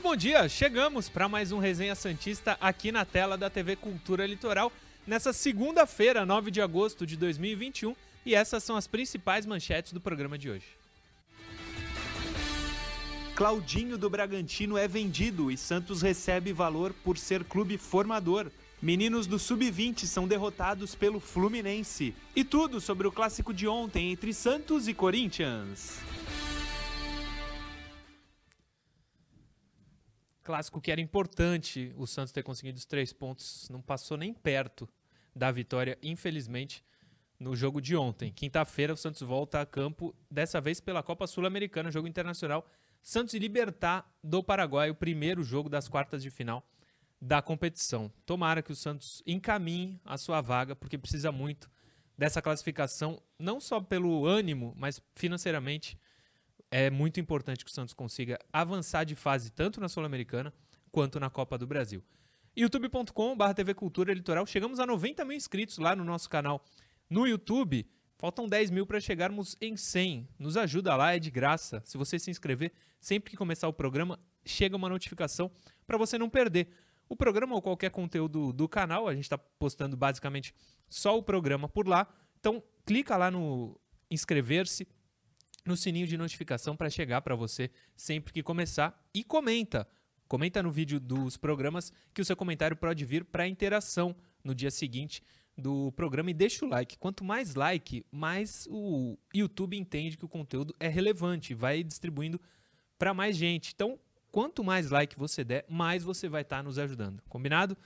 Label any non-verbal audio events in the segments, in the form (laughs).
Muito bom dia, chegamos para mais um Resenha Santista aqui na tela da TV Cultura Litoral, nessa segunda-feira, 9 de agosto de 2021, e essas são as principais manchetes do programa de hoje. Claudinho do Bragantino é vendido e Santos recebe valor por ser clube formador. Meninos do Sub-20 são derrotados pelo Fluminense. E tudo sobre o clássico de ontem entre Santos e Corinthians. Clássico que era importante o Santos ter conseguido os três pontos, não passou nem perto da vitória, infelizmente, no jogo de ontem. Quinta-feira, o Santos volta a campo, dessa vez pela Copa Sul-Americana, jogo internacional. Santos e Libertar do Paraguai, o primeiro jogo das quartas de final da competição. Tomara que o Santos encaminhe a sua vaga, porque precisa muito dessa classificação, não só pelo ânimo, mas financeiramente. É muito importante que o Santos consiga avançar de fase tanto na Sul-Americana quanto na Copa do Brasil. youtube.com.br TV Cultura Litoral. Chegamos a 90 mil inscritos lá no nosso canal no YouTube. Faltam 10 mil para chegarmos em 100. Nos ajuda lá, é de graça. Se você se inscrever, sempre que começar o programa, chega uma notificação para você não perder o programa ou qualquer conteúdo do canal. A gente está postando basicamente só o programa por lá. Então, clica lá no inscrever-se, no sininho de notificação para chegar para você sempre que começar e comenta. Comenta no vídeo dos programas que o seu comentário pode vir para interação no dia seguinte do programa e deixa o like. Quanto mais like, mais o YouTube entende que o conteúdo é relevante, vai distribuindo para mais gente. Então, Quanto mais like você der, mais você vai estar tá nos ajudando. Combinado?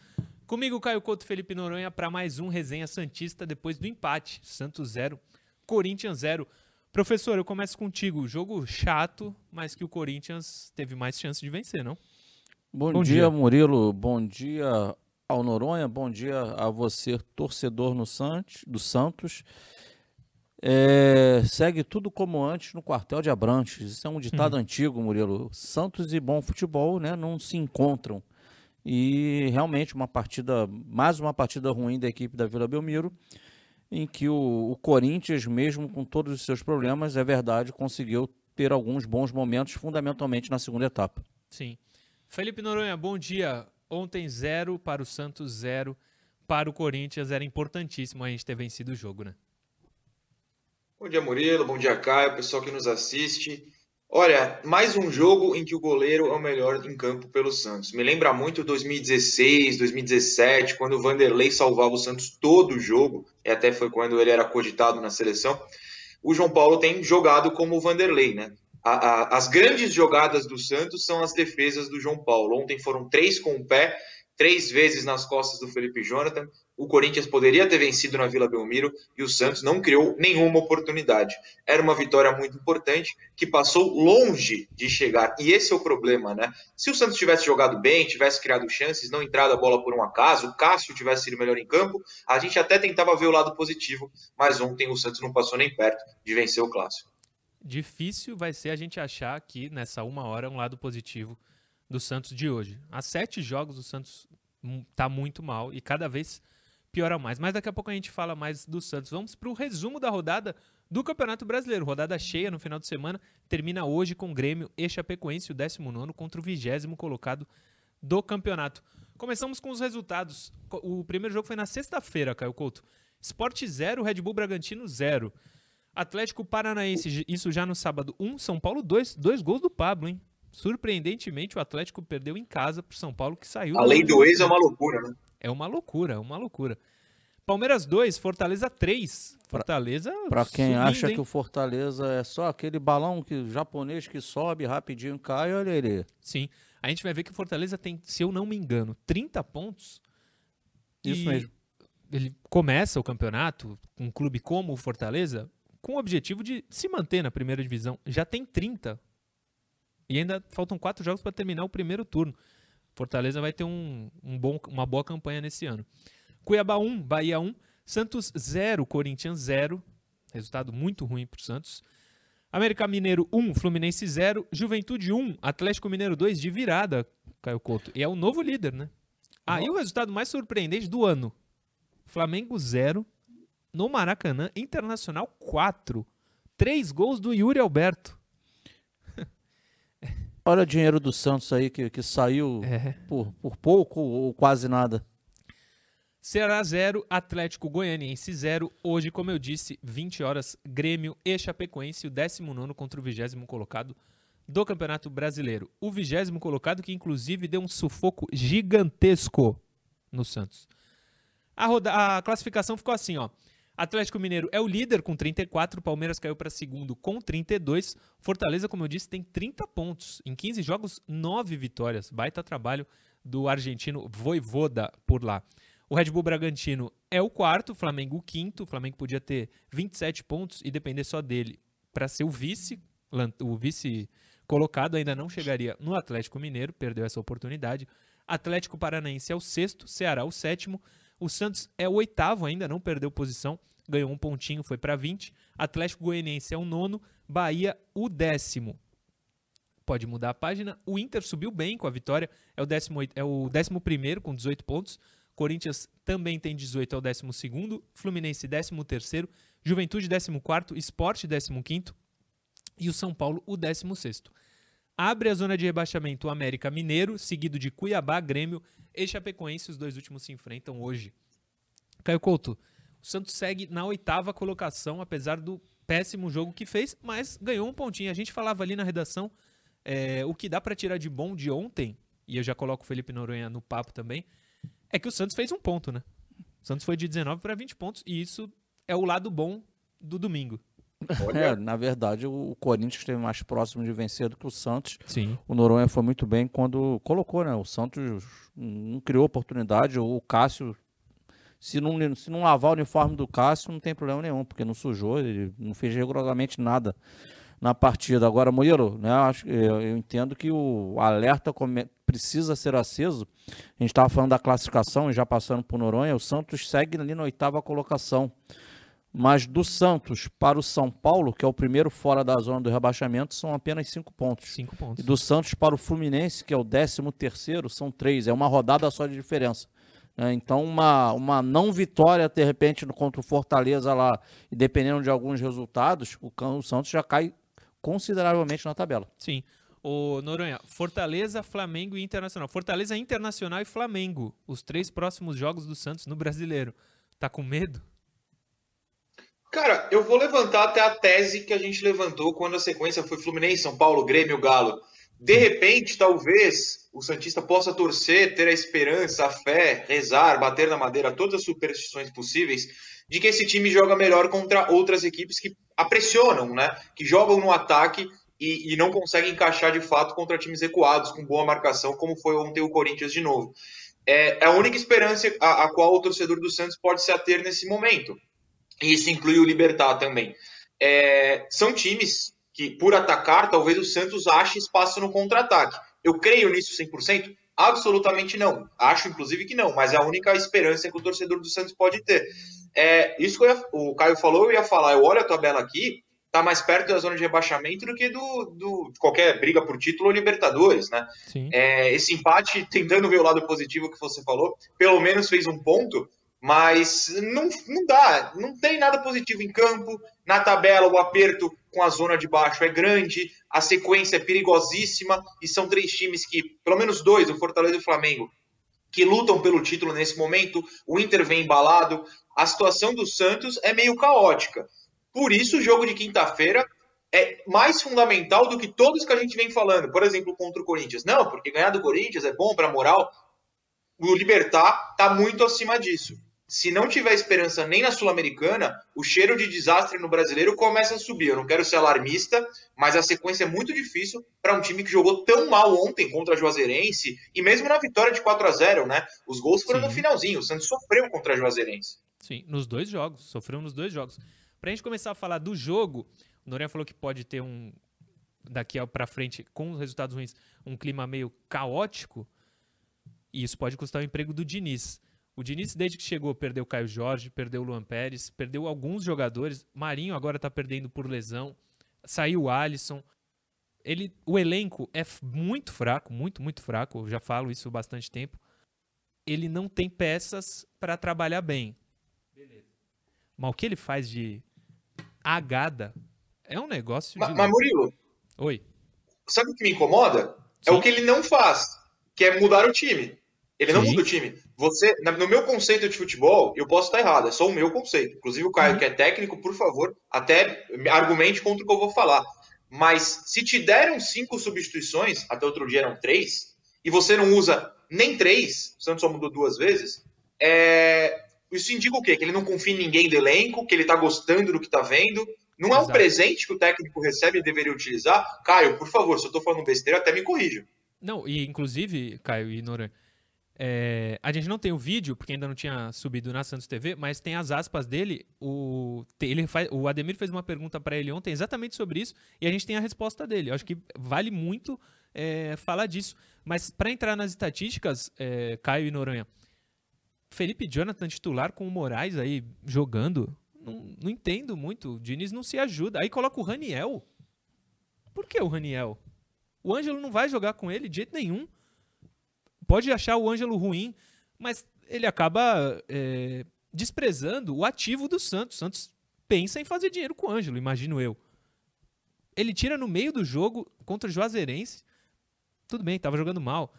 Comigo, Caio Couto Felipe Noronha, para mais um Resenha Santista depois do empate. Santos 0, Corinthians 0. Professor, eu começo contigo. Jogo chato, mas que o Corinthians teve mais chance de vencer, não? Bom, bom dia, dia, Murilo. Bom dia ao Noronha. Bom dia a você, torcedor no Santos, do Santos. É, segue tudo como antes no quartel de Abrantes. Isso é um ditado hum. antigo, Murilo. Santos e bom futebol né, não se encontram. E realmente uma partida, mais uma partida ruim da equipe da Vila Belmiro, em que o, o Corinthians, mesmo com todos os seus problemas, é verdade, conseguiu ter alguns bons momentos, fundamentalmente na segunda etapa. Sim. Felipe Noronha, bom dia. Ontem zero para o Santos, zero para o Corinthians. Era importantíssimo a gente ter vencido o jogo, né? Bom dia, Murilo. Bom dia, Caio, pessoal que nos assiste. Olha, mais um jogo em que o goleiro é o melhor em campo pelo Santos. Me lembra muito 2016, 2017, quando o Vanderlei salvava o Santos todo o jogo, e até foi quando ele era cogitado na seleção. O João Paulo tem jogado como o Vanderlei, né? A, a, as grandes jogadas do Santos são as defesas do João Paulo. Ontem foram três com o pé, três vezes nas costas do Felipe Jonathan. O Corinthians poderia ter vencido na Vila Belmiro e o Santos não criou nenhuma oportunidade. Era uma vitória muito importante que passou longe de chegar. E esse é o problema, né? Se o Santos tivesse jogado bem, tivesse criado chances, não entrado a bola por um acaso, o Cássio tivesse sido melhor em campo, a gente até tentava ver o lado positivo, mas ontem o Santos não passou nem perto de vencer o clássico. Difícil vai ser a gente achar aqui nessa uma hora um lado positivo do Santos de hoje. Há sete jogos o Santos está muito mal e cada vez piora mais. Mas daqui a pouco a gente fala mais do Santos. Vamos para o resumo da rodada do Campeonato Brasileiro. Rodada cheia no final de semana. Termina hoje com o Grêmio e Chapecoense, o 19 contra o 20 colocado do campeonato. Começamos com os resultados. O primeiro jogo foi na sexta-feira, Caio Couto. Sport 0, Red Bull Bragantino 0. Atlético Paranaense, isso já no sábado 1, um, São Paulo 2, dois gols do Pablo, hein? Surpreendentemente, o Atlético perdeu em casa para São Paulo, que saiu. A lei do ex é uma loucura, né? É uma loucura, é uma loucura. Palmeiras 2, Fortaleza 3. Fortaleza. Para quem subindo, acha hein? que o Fortaleza é só aquele balão que japonês que sobe rapidinho cai, olha ele. Sim. A gente vai ver que o Fortaleza tem, se eu não me engano, 30 pontos. Isso mesmo. Ele começa o campeonato, um clube como o Fortaleza, com o objetivo de se manter na primeira divisão. Já tem 30 e ainda faltam quatro jogos para terminar o primeiro turno. Fortaleza vai ter um, um bom, uma boa campanha nesse ano. Cuiabá 1, Bahia 1, Santos 0, Corinthians 0. Resultado muito ruim para o Santos. América Mineiro 1, Fluminense 0. Juventude 1, Atlético Mineiro 2 de virada, Caio Couto. E é o novo líder, né? Aí ah, o resultado mais surpreendente do ano. Flamengo 0, no Maracanã, Internacional 4. Três gols do Yuri Alberto. Olha o dinheiro do Santos aí que, que saiu é. por, por pouco ou quase nada. Ceará 0, Atlético Goianiense 0. Hoje, como eu disse, 20 horas, Grêmio e Chapecoense, o 19 contra o 20 colocado do Campeonato Brasileiro. O 20 colocado que, inclusive, deu um sufoco gigantesco no Santos. A, roda... a classificação ficou assim, ó. Atlético Mineiro é o líder com 34, Palmeiras caiu para segundo com 32, Fortaleza, como eu disse, tem 30 pontos. Em 15 jogos, 9 vitórias. Baita trabalho do argentino Voivoda por lá. O Red Bull Bragantino é o quarto, o Flamengo o quinto. O Flamengo podia ter 27 pontos e depender só dele para ser o vice, o vice colocado, ainda não chegaria no Atlético Mineiro, perdeu essa oportunidade. Atlético Paranaense é o sexto, Ceará o sétimo. O Santos é o oitavo, ainda não perdeu posição, ganhou um pontinho, foi para 20. Atlético Goianiense é o nono, Bahia o décimo. Pode mudar a página. O Inter subiu bem com a vitória, é o décimo, é o décimo primeiro com 18 pontos. Corinthians também tem 18, é o 12 Fluminense 13 Juventude 14 Esporte 15 e o São Paulo o 16 Abre a zona de rebaixamento o América Mineiro, seguido de Cuiabá, Grêmio e Chapecoense. Os dois últimos se enfrentam hoje. Caio Couto, o Santos segue na oitava colocação, apesar do péssimo jogo que fez, mas ganhou um pontinho. A gente falava ali na redação é, o que dá para tirar de bom de ontem, e eu já coloco o Felipe Noronha no papo também, é que o Santos fez um ponto, né? O Santos foi de 19 para 20 pontos e isso é o lado bom do domingo. É, na verdade, o Corinthians esteve mais próximo de vencer do que o Santos. Sim. O Noronha foi muito bem quando colocou, né? O Santos não criou oportunidade. O Cássio, se não, se não lavar o uniforme do Cássio, não tem problema nenhum, porque não sujou, ele não fez rigorosamente nada na partida. Agora, Murilo, né, eu entendo que o alerta precisa ser aceso. A gente estava falando da classificação e já passando por Noronha, o Santos segue ali na oitava colocação. Mas do Santos para o São Paulo, que é o primeiro fora da zona do rebaixamento, são apenas cinco pontos. Cinco pontos. E do Santos para o Fluminense, que é o décimo terceiro, são três. É uma rodada só de diferença. É, então, uma, uma não vitória, de repente, contra o Fortaleza lá, e dependendo de alguns resultados, o, o Santos já cai consideravelmente na tabela. Sim. O Noronha, Fortaleza, Flamengo e Internacional. Fortaleza, Internacional e Flamengo. Os três próximos jogos do Santos no Brasileiro. Tá com medo? Cara, eu vou levantar até a tese que a gente levantou quando a sequência foi Fluminense, São Paulo, Grêmio, Galo. De repente, talvez o Santista possa torcer, ter a esperança, a fé, rezar, bater na madeira, todas as superstições possíveis, de que esse time joga melhor contra outras equipes que a pressionam, né? Que jogam no ataque e, e, não conseguem encaixar de fato contra times recuados, com boa marcação, como foi ontem o Corinthians de novo. É, é a única esperança a, a qual o torcedor do Santos pode se ater nesse momento. E isso inclui o Libertar também. É, são times que, por atacar, talvez o Santos ache espaço no contra-ataque. Eu creio nisso 100%? Absolutamente não. Acho, inclusive, que não, mas é a única esperança que o torcedor do Santos pode ter. É, isso que ia, o Caio falou, eu ia falar. Eu olho a tabela aqui, tá mais perto da zona de rebaixamento do que do, do qualquer briga por título ou Libertadores, né? É, esse empate, (laughs) tentando ver o lado positivo que você falou, pelo menos fez um ponto, mas não, não dá, não tem nada positivo em campo. Na tabela, o aperto com a zona de baixo é grande, a sequência é perigosíssima, e são três times que, pelo menos dois, o Fortaleza e o Flamengo, que lutam pelo título nesse momento. O Inter vem embalado. A situação do Santos é meio caótica. Por isso, o jogo de quinta-feira é mais fundamental do que todos que a gente vem falando. Por exemplo, contra o Corinthians. Não, porque ganhar do Corinthians é bom para a moral. O Libertar está muito acima disso. Se não tiver esperança nem na Sul-Americana, o cheiro de desastre no brasileiro começa a subir. Eu não quero ser alarmista, mas a sequência é muito difícil para um time que jogou tão mal ontem contra a Juazeirense e mesmo na vitória de 4 a 0 né? Os gols foram Sim. no finalzinho. O Santos sofreu contra a Juazeirense. Sim, nos dois jogos. Sofreu nos dois jogos. Para a gente começar a falar do jogo, o Noronha falou que pode ter um, daqui para frente, com os resultados ruins, um clima meio caótico. E isso pode custar o emprego do Diniz. O Diniz, desde que chegou, perdeu o Caio Jorge, perdeu o Luan Pérez, perdeu alguns jogadores. Marinho agora está perdendo por lesão. Saiu o Alisson. Ele, o elenco é muito fraco, muito, muito fraco. Eu já falo isso há bastante tempo. Ele não tem peças para trabalhar bem. Beleza. Mas o que ele faz de agada é um negócio mas, de. Mas, Murilo. Oi. sabe o que me incomoda? Sim. É o que ele não faz, que é mudar o time. Ele Sim. não muda o time. Você, no meu conceito de futebol, eu posso estar errado, é só o meu conceito. Inclusive o Caio, uhum. que é técnico, por favor, até argumente contra o que eu vou falar. Mas se te deram cinco substituições, até outro dia eram três, e você não usa nem três, o Santos só mudou duas vezes, é... isso indica o quê? Que ele não confia em ninguém do elenco, que ele tá gostando do que tá vendo. Não é um presente que o técnico recebe e deveria utilizar? Caio, por favor, se eu tô falando besteira, até me corrija. Não, e inclusive, Caio e Noran, é, a gente não tem o vídeo, porque ainda não tinha subido na Santos TV, mas tem as aspas dele. O, ele faz, o Ademir fez uma pergunta para ele ontem exatamente sobre isso e a gente tem a resposta dele. Eu acho que vale muito é, falar disso. Mas para entrar nas estatísticas, é, Caio e Noronha, Felipe Jonathan titular com o Moraes aí jogando, não, não entendo muito. O Diniz não se ajuda. Aí coloca o Raniel. Por que o Raniel? O Ângelo não vai jogar com ele de jeito nenhum pode achar o Ângelo ruim, mas ele acaba é, desprezando o ativo do Santos. O Santos pensa em fazer dinheiro com o Ângelo, imagino eu. Ele tira no meio do jogo contra o Juazeirense. Tudo bem, estava jogando mal.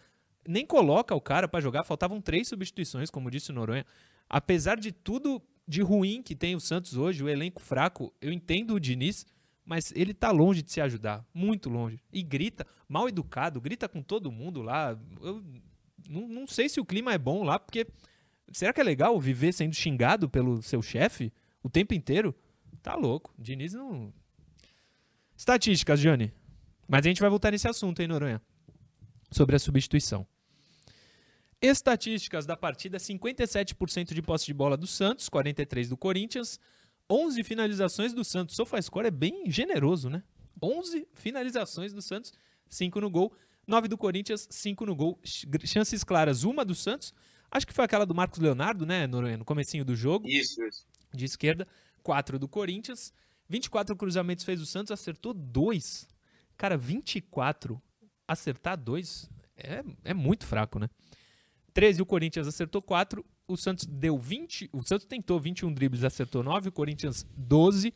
Nem coloca o cara para jogar, faltavam três substituições, como disse o Noronha. Apesar de tudo de ruim que tem o Santos hoje, o elenco fraco, eu entendo o Diniz, mas ele tá longe de se ajudar, muito longe. E grita, mal educado, grita com todo mundo lá. Eu não, não sei se o clima é bom lá, porque será que é legal viver sendo xingado pelo seu chefe o tempo inteiro? Tá louco. Diniz não. Estatísticas, Jane. Mas a gente vai voltar nesse assunto, hein, Noronha? Sobre a substituição. Estatísticas da partida: 57% de posse de bola do Santos, 43% do Corinthians, 11 finalizações do Santos. SofaScore é bem generoso, né? 11 finalizações do Santos, 5 no gol. 9 do Corinthians, 5 no gol. Chances claras, uma do Santos. Acho que foi aquela do Marcos Leonardo, né, Noronha, no comecinho do jogo. Isso, isso. De esquerda. 4 do Corinthians. 24 cruzamentos fez o Santos, acertou 2. Cara, 24, acertar 2 é, é muito fraco, né? 13 o Corinthians acertou 4. O Santos deu 20. O Santos tentou 21 dribles, acertou 9. O Corinthians 12.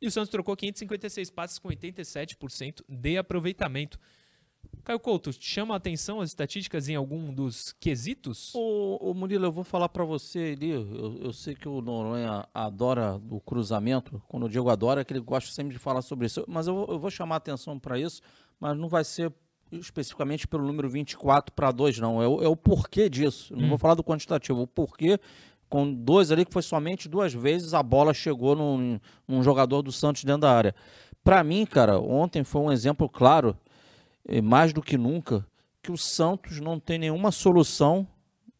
E o Santos trocou 556 passes com 87% de aproveitamento. Caio Couto, chama a atenção as estatísticas em algum dos quesitos? Ô, ô Murilo, eu vou falar para você ali, eu, eu, sei que o Noronha adora o cruzamento, quando eu digo adora, é que ele gosta sempre de falar sobre isso, mas eu eu vou chamar a atenção para isso, mas não vai ser especificamente pelo número 24 para 2, não, é o, é o porquê disso, não hum. vou falar do quantitativo, o porquê com dois ali que foi somente duas vezes a bola chegou num, num jogador do Santos dentro da área. Para mim, cara, ontem foi um exemplo claro mais do que nunca, que o Santos não tem nenhuma solução,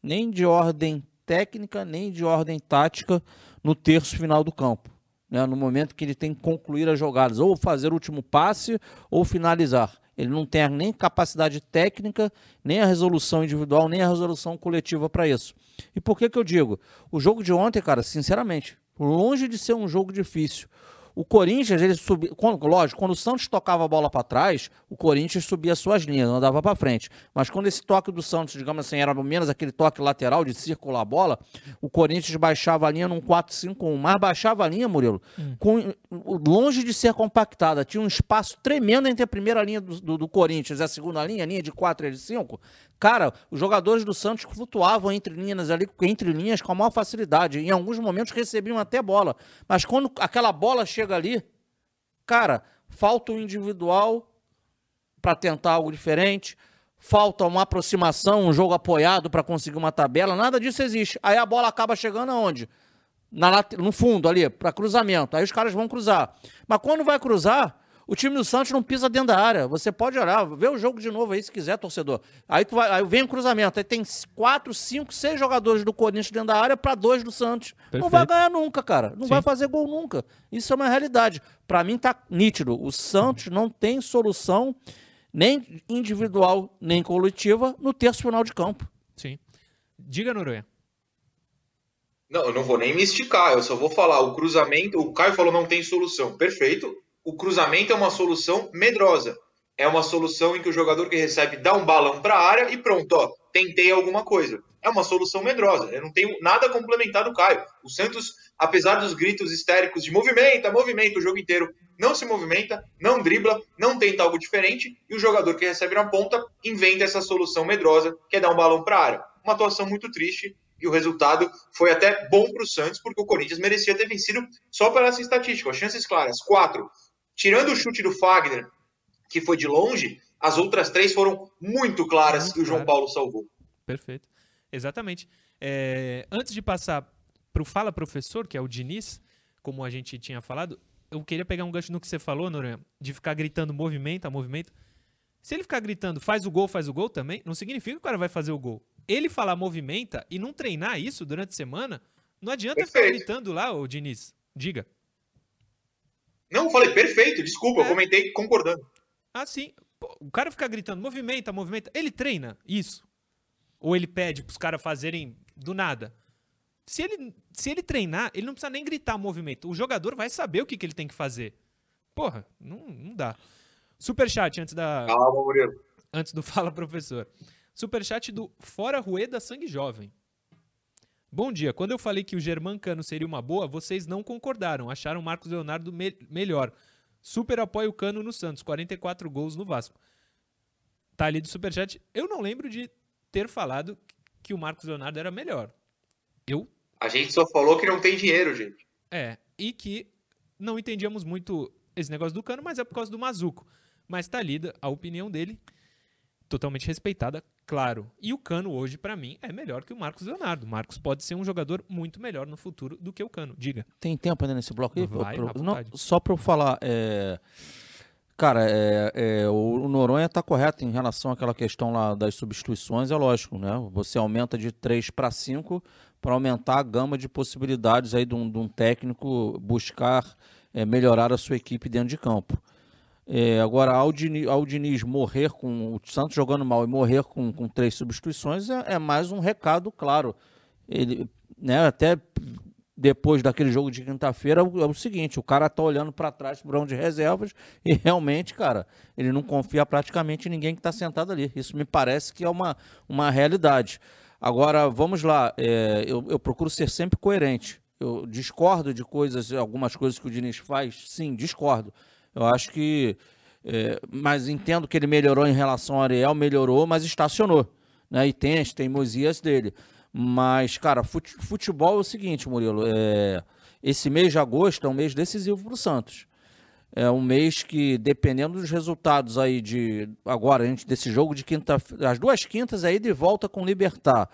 nem de ordem técnica, nem de ordem tática, no terço final do campo. Né? No momento que ele tem que concluir as jogadas, ou fazer o último passe, ou finalizar. Ele não tem nem capacidade técnica, nem a resolução individual, nem a resolução coletiva para isso. E por que, que eu digo? O jogo de ontem, cara, sinceramente, longe de ser um jogo difícil, o Corinthians, ele subia. Quando, lógico, quando o Santos tocava a bola para trás, o Corinthians subia suas linhas, não dava para frente. Mas quando esse toque do Santos, digamos assim, era menos aquele toque lateral de circular a bola, o Corinthians baixava a linha num 4-5-1. Mas baixava a linha, Murilo, hum. com, longe de ser compactada. Tinha um espaço tremendo entre a primeira linha do, do, do Corinthians e a segunda linha, a linha de 4 e de 5. Cara, os jogadores do Santos flutuavam entre linhas ali, entre linhas com a maior facilidade. Em alguns momentos recebiam até bola. Mas quando aquela bola chega ali, cara, falta o individual para tentar algo diferente, falta uma aproximação, um jogo apoiado para conseguir uma tabela, nada disso existe. Aí a bola acaba chegando aonde? Na, no fundo ali, para cruzamento. Aí os caras vão cruzar. Mas quando vai cruzar, o time do Santos não pisa dentro da área. Você pode olhar, vê o jogo de novo aí se quiser, torcedor. Aí, tu vai, aí vem o cruzamento. Aí tem quatro, cinco, seis jogadores do Corinthians dentro da área para dois do Santos. Perfeito. Não vai ganhar nunca, cara. Não Sim. vai fazer gol nunca. Isso é uma realidade. Para mim tá nítido. O Santos não tem solução nem individual, nem coletiva no terço final de campo. Sim. Diga, Noronha. Não, eu não vou nem me esticar, eu só vou falar. O cruzamento, o Caio falou não tem solução. Perfeito o cruzamento é uma solução medrosa. É uma solução em que o jogador que recebe dá um balão para a área e pronto, ó, tentei alguma coisa. É uma solução medrosa. Eu não tenho nada a complementar do Caio. O Santos, apesar dos gritos histéricos de movimento, movimento o jogo inteiro, não se movimenta, não dribla, não tenta algo diferente, e o jogador que recebe na ponta inventa essa solução medrosa, que é dar um balão para a área. Uma atuação muito triste, e o resultado foi até bom para o Santos, porque o Corinthians merecia ter vencido só pela essa estatística. As chances claras, quatro. Tirando o chute do Fagner, que foi de longe, as outras três foram muito claras muito e o João Paulo salvou. Perfeito. Exatamente. É, antes de passar para o Fala Professor, que é o Diniz, como a gente tinha falado, eu queria pegar um gancho no que você falou, Noronha, de ficar gritando movimenta, movimento. Se ele ficar gritando faz o gol, faz o gol também, não significa que o cara vai fazer o gol. Ele falar movimenta e não treinar isso durante a semana, não adianta perfeito. ficar gritando lá, ô Diniz. Diga. Não, falei perfeito, desculpa, é. eu comentei concordando. Ah, sim. O cara ficar gritando movimenta, movimenta, ele treina isso. Ou ele pede para os caras fazerem do nada. Se ele, se ele treinar, ele não precisa nem gritar movimento. O jogador vai saber o que, que ele tem que fazer. Porra, não, não dá. Superchat antes da. Calma, Murilo. Antes do (laughs) Fala Professor. Superchat do Fora Rueda Sangue Jovem. Bom dia. Quando eu falei que o Germancano seria uma boa, vocês não concordaram. Acharam o Marcos Leonardo me melhor. Super apoio o Cano no Santos. 44 gols no Vasco. Tá ali do Superchat. Eu não lembro de ter falado que o Marcos Leonardo era melhor. Eu a gente só falou que não tem dinheiro, gente. É, e que não entendíamos muito esse negócio do Cano, mas é por causa do Mazuco. Mas tá lida a opinião dele, totalmente respeitada, claro. E o Cano hoje, para mim, é melhor que o Marcos Leonardo. O Marcos pode ser um jogador muito melhor no futuro do que o Cano. Diga. Tem tempo ainda nesse bloco aí? Vai, pro, não, só para eu falar, é... Cara, é, é, o Noronha está correto em relação àquela questão lá das substituições, é lógico, né? Você aumenta de 3 para 5, para aumentar a gama de possibilidades aí de um, de um técnico buscar é, melhorar a sua equipe dentro de campo. É, agora, ao Diniz, ao Diniz, morrer com o Santos jogando mal e morrer com, com três substituições é, é, mais um recado, claro. Ele, né, até depois daquele jogo de quinta-feira, é o seguinte: o cara tá olhando para trás para de reservas e realmente, cara, ele não confia praticamente em ninguém que está sentado ali. Isso me parece que é uma, uma realidade. Agora, vamos lá, é, eu, eu, procuro ser sempre coerente. Eu discordo de coisas, algumas coisas que o Diniz faz, sim, discordo. Eu acho que. É, mas entendo que ele melhorou em relação ao Ariel, melhorou, mas estacionou. Né? E tem as teimosias dele. Mas, cara, futebol é o seguinte, Murilo. É, esse mês de agosto é um mês decisivo para o Santos é um mês que, dependendo dos resultados aí de agora, a gente, desse jogo de quinta, as duas quintas aí de volta com Libertar.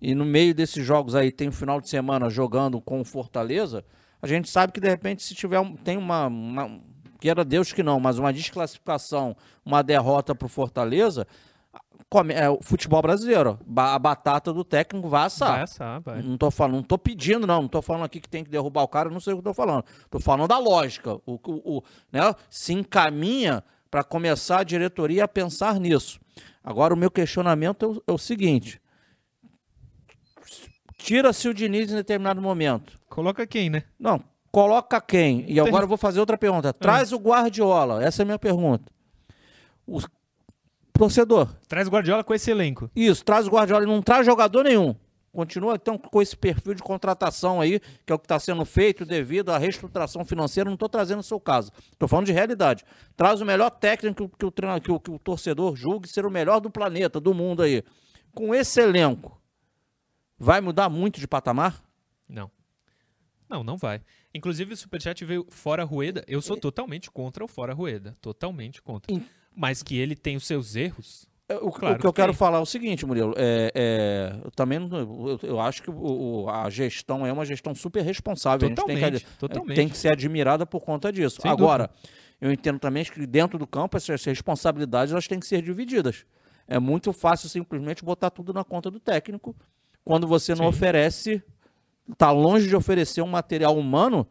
E no meio desses jogos aí tem o um final de semana jogando com Fortaleza, a gente sabe que de repente se tiver tem uma, uma queira Deus que não, mas uma desclassificação, uma derrota para o Fortaleza, é, o futebol brasileiro. A batata do técnico vai assar. Vai assar, vai. Não tô falando, não tô pedindo, não. Não tô falando aqui que tem que derrubar o cara, não sei o que eu tô falando. Tô falando da lógica. O, o, o né, se encaminha para começar a diretoria a pensar nisso. Agora, o meu questionamento é o, é o seguinte: tira-se o Diniz em determinado momento. Coloca quem, né? Não, coloca quem? E agora eu vou fazer outra pergunta. Traz ah. o Guardiola. Essa é a minha pergunta. O torcedor. Traz o Guardiola com esse elenco. Isso, traz o Guardiola e não traz jogador nenhum. Continua então com esse perfil de contratação aí, que é o que está sendo feito devido à reestruturação financeira. Não estou trazendo o seu caso. Estou falando de realidade. Traz o melhor técnico que o, que, o, que o torcedor julgue ser o melhor do planeta, do mundo aí. Com esse elenco, vai mudar muito de patamar? Não. Não, não vai. Inclusive o Superchat veio fora Rueda. Eu sou totalmente contra o fora Rueda. Totalmente contra. Mas que ele tem os seus erros. É, o, claro o que, eu quero falar é o seguinte, Murilo. É, é, eu também eu, eu acho que o, a gestão é uma gestão super responsável. Totalmente, a gente tem que, totalmente. tem que ser admirada por conta disso. Sem Agora, dúvida. eu entendo também que dentro do campo essas responsabilidades elas têm que ser divididas. É muito fácil simplesmente botar tudo na conta do técnico quando você não Sim. oferece, está longe de oferecer um material humano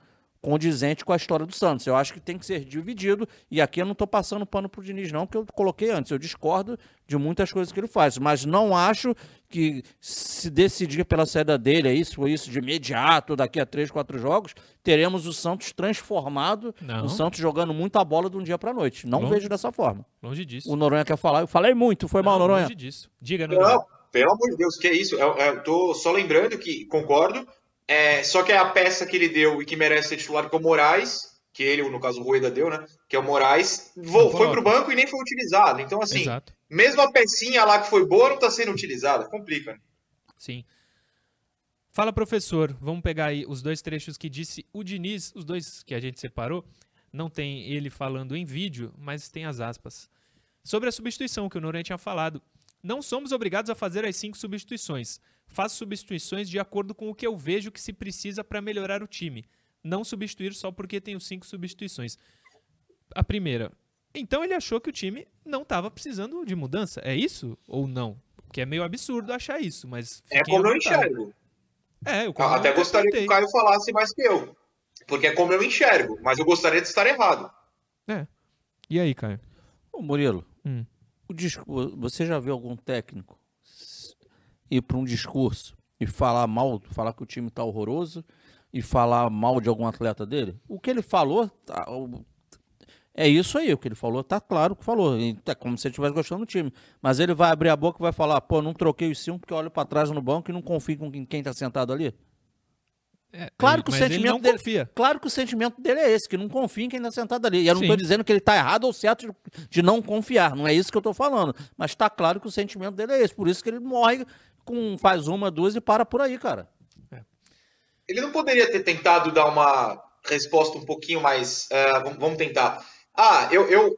condizente com a história do Santos. Eu acho que tem que ser dividido, e aqui eu não estou passando pano para o Diniz, não, que eu coloquei antes. Eu discordo de muitas coisas que ele faz, mas não acho que se decidir pela saída dele, é isso ou isso, de imediato, daqui a três, quatro jogos, teremos o Santos transformado, não. o Santos jogando muita bola de um dia para noite. Não longe, vejo dessa forma. Longe disso. O Noronha quer falar, eu falei muito, foi não, mal, Noronha. Longe disso. Diga, Noronha. Não, pelo amor de Deus, que é isso? Eu, eu tô só lembrando que, concordo, é, só que é a peça que ele deu e que merece ser titular com o Moraes, que ele, no caso o Rueda deu, né? Que é o Moraes, foi pro banco e nem foi utilizado. Então, assim, Exato. mesmo a pecinha lá que foi boa não está sendo utilizada. Complica, né? Sim. Fala, professor. Vamos pegar aí os dois trechos que disse o Diniz, os dois que a gente separou. Não tem ele falando em vídeo, mas tem as aspas. Sobre a substituição que o Noronha tinha falado. Não somos obrigados a fazer as cinco substituições. Faço substituições de acordo com o que eu vejo que se precisa para melhorar o time não substituir só porque tenho cinco substituições. A primeira, então ele achou que o time não estava precisando de mudança. É isso ou não? Porque é meio absurdo achar isso, mas. É como eu enxergo. É, eu Até gostaria que o Caio falasse mais que eu. Porque é como eu enxergo, mas eu gostaria de estar errado. É. E aí, Caio? Ô, Murilo, hum. o discurso, você já viu algum técnico ir para um discurso e falar mal, falar que o time está horroroso e falar mal de algum atleta dele? O que ele falou tá, é isso aí, o que ele falou tá claro que falou. É como se ele estivesse gostando do time. Mas ele vai abrir a boca e vai falar: pô, não troquei os cinco porque olho para trás no banco e não confio com quem está sentado ali? É, claro que o sentimento dele, confia. claro que o sentimento dele é esse, que não confia em quem está sentado ali. E eu não estou dizendo que ele está errado ou certo de, de, não confiar, não é isso que eu estou falando. Mas está claro que o sentimento dele é esse, por isso que ele morre com faz uma, duas e para por aí, cara ele não poderia ter tentado dar uma resposta um pouquinho mais. Uh, vamos tentar. Ah, eu, eu,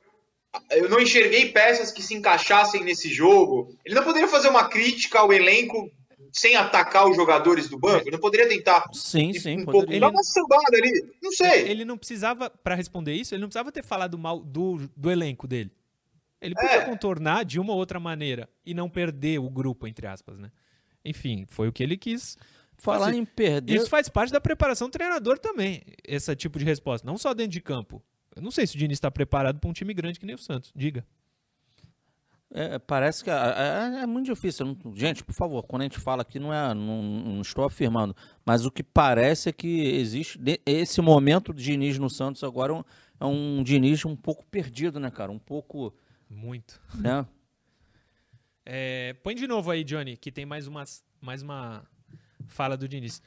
eu não enxerguei peças que se encaixassem nesse jogo. Ele não poderia fazer uma crítica ao elenco sem atacar os jogadores do banco? Ele não poderia tentar. Sim, sim. Um pouco, ele... dar uma sambada ali. Não sei. Ele não precisava, para responder isso, ele não precisava ter falado mal do, do elenco dele. Ele podia é. contornar de uma ou outra maneira e não perder o grupo, entre aspas, né? Enfim, foi o que ele quis Falar assim, em perder. Isso faz parte da preparação do treinador também, esse tipo de resposta. Não só dentro de campo. Eu não sei se o Diniz está preparado para um time grande que nem o Santos. Diga. É, parece que é, é, é muito difícil. Gente, por favor, quando a gente fala aqui, não, é, não, não, estou afirmando, mas o que parece é que existe. Esse momento de Diniz no Santos agora é um, é um Diniz um pouco perdido, né, cara? Um pouco. Muito. Né? (laughs) É, põe de novo aí, Johnny, que tem mais, umas, mais uma fala do Diniz.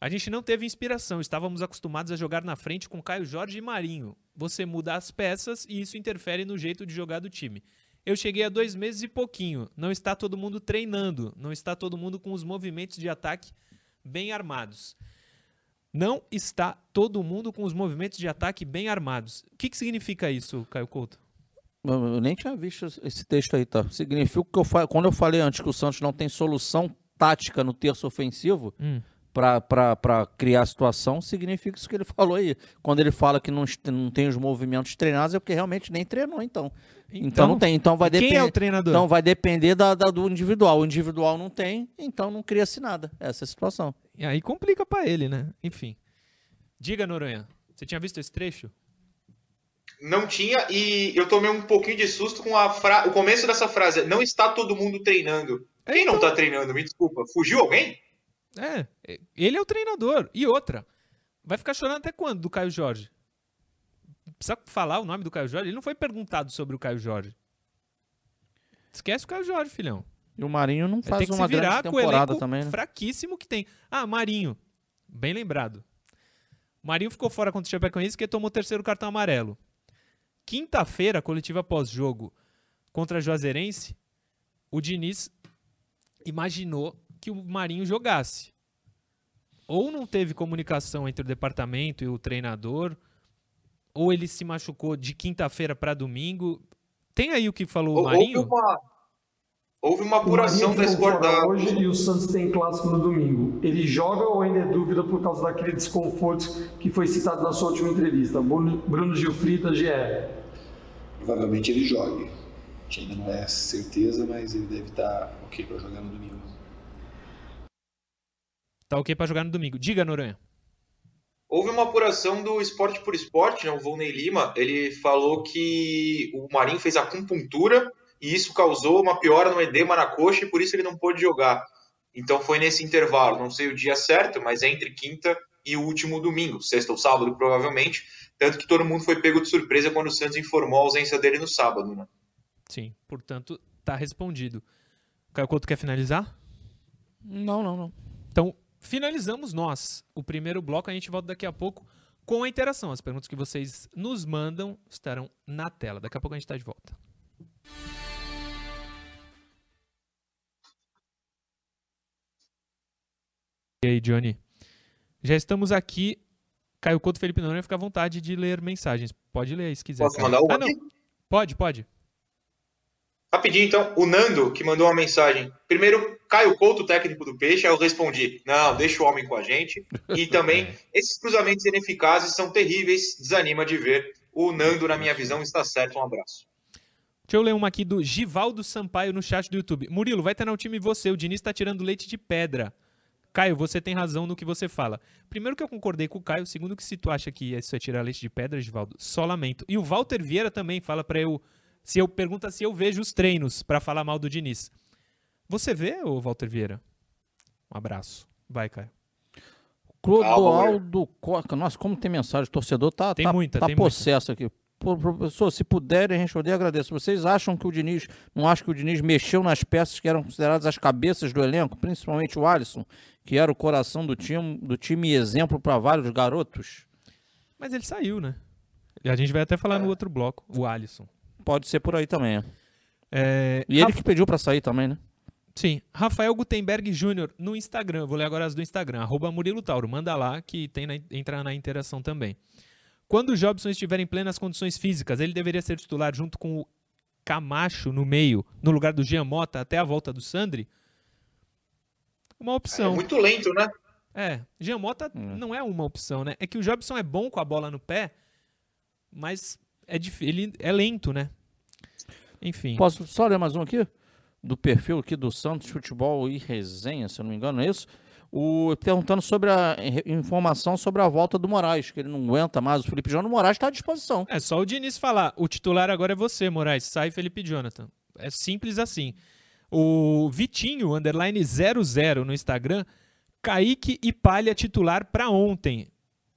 A gente não teve inspiração, estávamos acostumados a jogar na frente com Caio Jorge e Marinho. Você muda as peças e isso interfere no jeito de jogar do time. Eu cheguei há dois meses e pouquinho. Não está todo mundo treinando, não está todo mundo com os movimentos de ataque bem armados. Não está todo mundo com os movimentos de ataque bem armados. O que, que significa isso, Caio Couto? Eu nem tinha visto esse texto aí, tá? Significa que eu, quando eu falei antes que o Santos não tem solução tática no terço ofensivo hum. para criar a situação, significa isso que ele (laughs) falou aí. Quando ele fala que não, não tem os movimentos treinados, é porque realmente nem treinou, então. Então, então não tem. Então vai depender. Quem é o treinador? Então vai depender da, da, do individual. O individual não tem, então não cria-se nada. Essa é a situação. E aí complica para ele, né? Enfim. Diga, Noronha, você tinha visto esse trecho? Não tinha, e eu tomei um pouquinho de susto com a fra... o começo dessa frase. Não está todo mundo treinando. Quem então... não tá treinando? Me desculpa. Fugiu alguém? É, ele é o treinador. E outra, vai ficar chorando até quando do Caio Jorge? Precisa falar o nome do Caio Jorge? Ele não foi perguntado sobre o Caio Jorge. Esquece o Caio Jorge, filhão. E o Marinho não faz uma grande temporada também, né? fraquíssimo que tem. Ah, Marinho. Bem lembrado. Marinho ficou fora contra o Chapecoense porque tomou o terceiro cartão amarelo. Quinta-feira, coletiva pós-jogo contra a Juazeirense, o Diniz imaginou que o Marinho jogasse. Ou não teve comunicação entre o departamento e o treinador, ou ele se machucou de quinta-feira para domingo. Tem aí o que falou o Marinho? Houve uma, houve uma apuração da Sport hoje e o Santos tem clássico no domingo. Ele joga ou ainda é dúvida por causa daquele desconforto que foi citado na sua última entrevista? Bruno Gil Fritas, GE. Provavelmente ele jogue gente ainda não é certeza, mas ele deve estar ok para jogar no domingo. Tá ok para jogar no domingo. Diga, Noronha. Houve uma apuração do Esporte por Esporte, né? o Volney Lima, ele falou que o Marinho fez acupuntura e isso causou uma piora no edema na coxa e por isso ele não pôde jogar. Então foi nesse intervalo, não sei o dia certo, mas é entre quinta e o último domingo, sexta ou sábado provavelmente, tanto que todo mundo foi pego de surpresa quando o Santos informou a ausência dele no sábado, né? Sim, portanto, tá respondido. Caio Couto quer finalizar? Não, não, não. Então, finalizamos nós. O primeiro bloco, a gente volta daqui a pouco com a interação. As perguntas que vocês nos mandam estarão na tela. Daqui a pouco a gente está de volta. E aí, Johnny? Já estamos aqui. Caio Couto, Felipe Noronha, fica à vontade de ler mensagens. Pode ler aí se quiser. Posso mandar uma ah, não. Pode, pode. Rapidinho, então, o Nando que mandou uma mensagem. Primeiro, Caio Couto, técnico do Peixe, aí eu respondi: não, deixa o homem com a gente. E (laughs) também, é. esses cruzamentos ineficazes são terríveis, desanima de ver. O Nando, na minha visão, está certo. Um abraço. Deixa eu ler uma aqui do Givaldo Sampaio no chat do YouTube. Murilo, vai ter no time você. O Diniz está tirando leite de pedra. Caio, você tem razão no que você fala. Primeiro que eu concordei com o Caio, segundo que se tu acha que isso é tirar leite de pedra, Givaldo, só lamento. E o Walter Vieira também fala para eu se eu pergunta se eu vejo os treinos para falar mal do Diniz. Você vê, ô Walter Vieira? Um abraço. Vai, Caio. Clodoaldo Coca. Nossa, como tem mensagem. O torcedor tá, tem tá, muita, tá tem possesso muita. aqui. Professor, se puderem responder, agradeço. Vocês acham que o Diniz, não acho que o Diniz mexeu nas peças que eram consideradas as cabeças do elenco, principalmente o Alisson, que era o coração do time, do time e exemplo para vários garotos? Mas ele saiu, né? E a gente vai até falar no outro bloco, o Alisson. Pode ser por aí também. É, e ele que pediu para sair também, né? Sim. Rafael Gutenberg Júnior no Instagram. Vou ler agora as do Instagram. Arroba Murilo Tauro. Manda lá que tem na, entra na interação também. Quando o Jobson estiver em plenas condições físicas, ele deveria ser titular junto com o Camacho no meio, no lugar do Jean Mota, até a volta do Sandri? Uma opção. É muito lento, né? É. Jean Mota hum. não é uma opção, né? É que o Jobson é bom com a bola no pé, mas é ele é lento, né? Enfim. Posso só ler mais um aqui? Do perfil aqui do Santos Futebol e Resenha, se eu não me engano, é isso? O, perguntando sobre a informação sobre a volta do Moraes, que ele não aguenta mais. O Felipe Jonathan Moraes está à disposição. É só o Diniz falar: o titular agora é você, Moraes. Sai Felipe Jonathan. É simples assim. O Vitinho, underline 00 no Instagram, Kaique e Palha titular para ontem.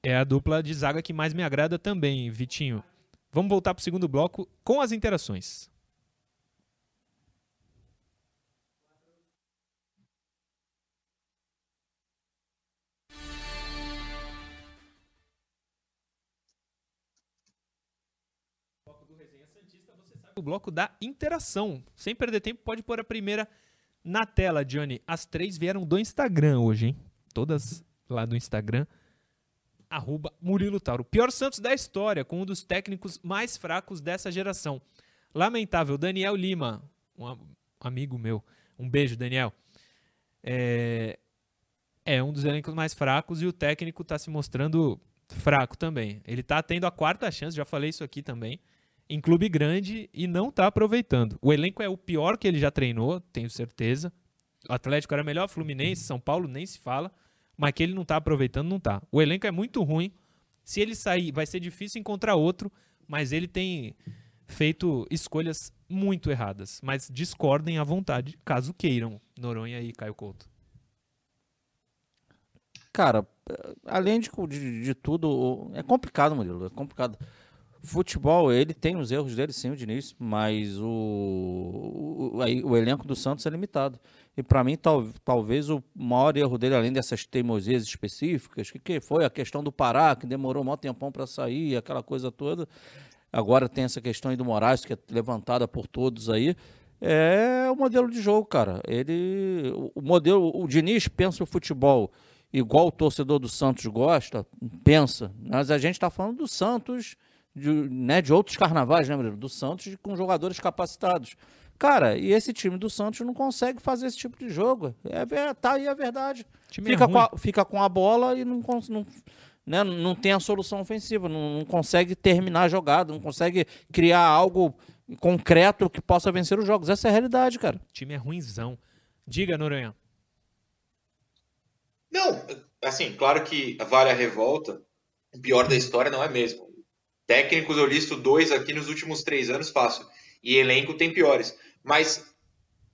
É a dupla de zaga que mais me agrada também, Vitinho. Vamos voltar para o segundo bloco com as interações. O bloco da interação. Sem perder tempo, pode pôr a primeira na tela, Johnny. As três vieram do Instagram hoje, hein? Todas lá do Instagram arroba Murilo Tauro. Pior Santos da história, com um dos técnicos mais fracos dessa geração. Lamentável, Daniel Lima, um amigo meu. Um beijo, Daniel. É, é um dos elencos mais fracos e o técnico está se mostrando fraco também. Ele está tendo a quarta chance, já falei isso aqui também, em clube grande e não está aproveitando. O elenco é o pior que ele já treinou, tenho certeza. O Atlético era melhor, Fluminense, São Paulo nem se fala mas que ele não está aproveitando, não está. O elenco é muito ruim. Se ele sair, vai ser difícil encontrar outro, mas ele tem feito escolhas muito erradas. Mas discordem à vontade, caso queiram, Noronha e Caio Couto. Cara, além de, de, de tudo, é complicado, Murilo, é complicado. Futebol, ele tem os erros dele, sim, o Diniz, mas o, o, o, elenco do Santos é limitado. E para mim, tal, talvez o maior erro dele, além dessas teimosias específicas, que, que foi a questão do Pará, que demorou um tempão para sair, aquela coisa toda. Agora tem essa questão aí do Moraes, que é levantada por todos aí. É o modelo de jogo, cara. Ele. O modelo. O Diniz pensa o futebol igual o torcedor do Santos gosta, pensa. Mas a gente está falando do Santos de, né, de outros carnavais, né, Bruno? Do Santos com jogadores capacitados. Cara, e esse time do Santos não consegue fazer esse tipo de jogo. É, tá aí a verdade. Fica, é com a, fica com a bola e não, não, né, não tem a solução ofensiva, não, não consegue terminar a jogada, não consegue criar algo concreto que possa vencer os jogos. Essa é a realidade, cara. O time é ruimzão. Diga, Noronha. Não, assim, claro que vale a revolta. O pior da história não é mesmo. Técnicos eu listo dois aqui nos últimos três anos, fácil. E elenco tem piores. Mas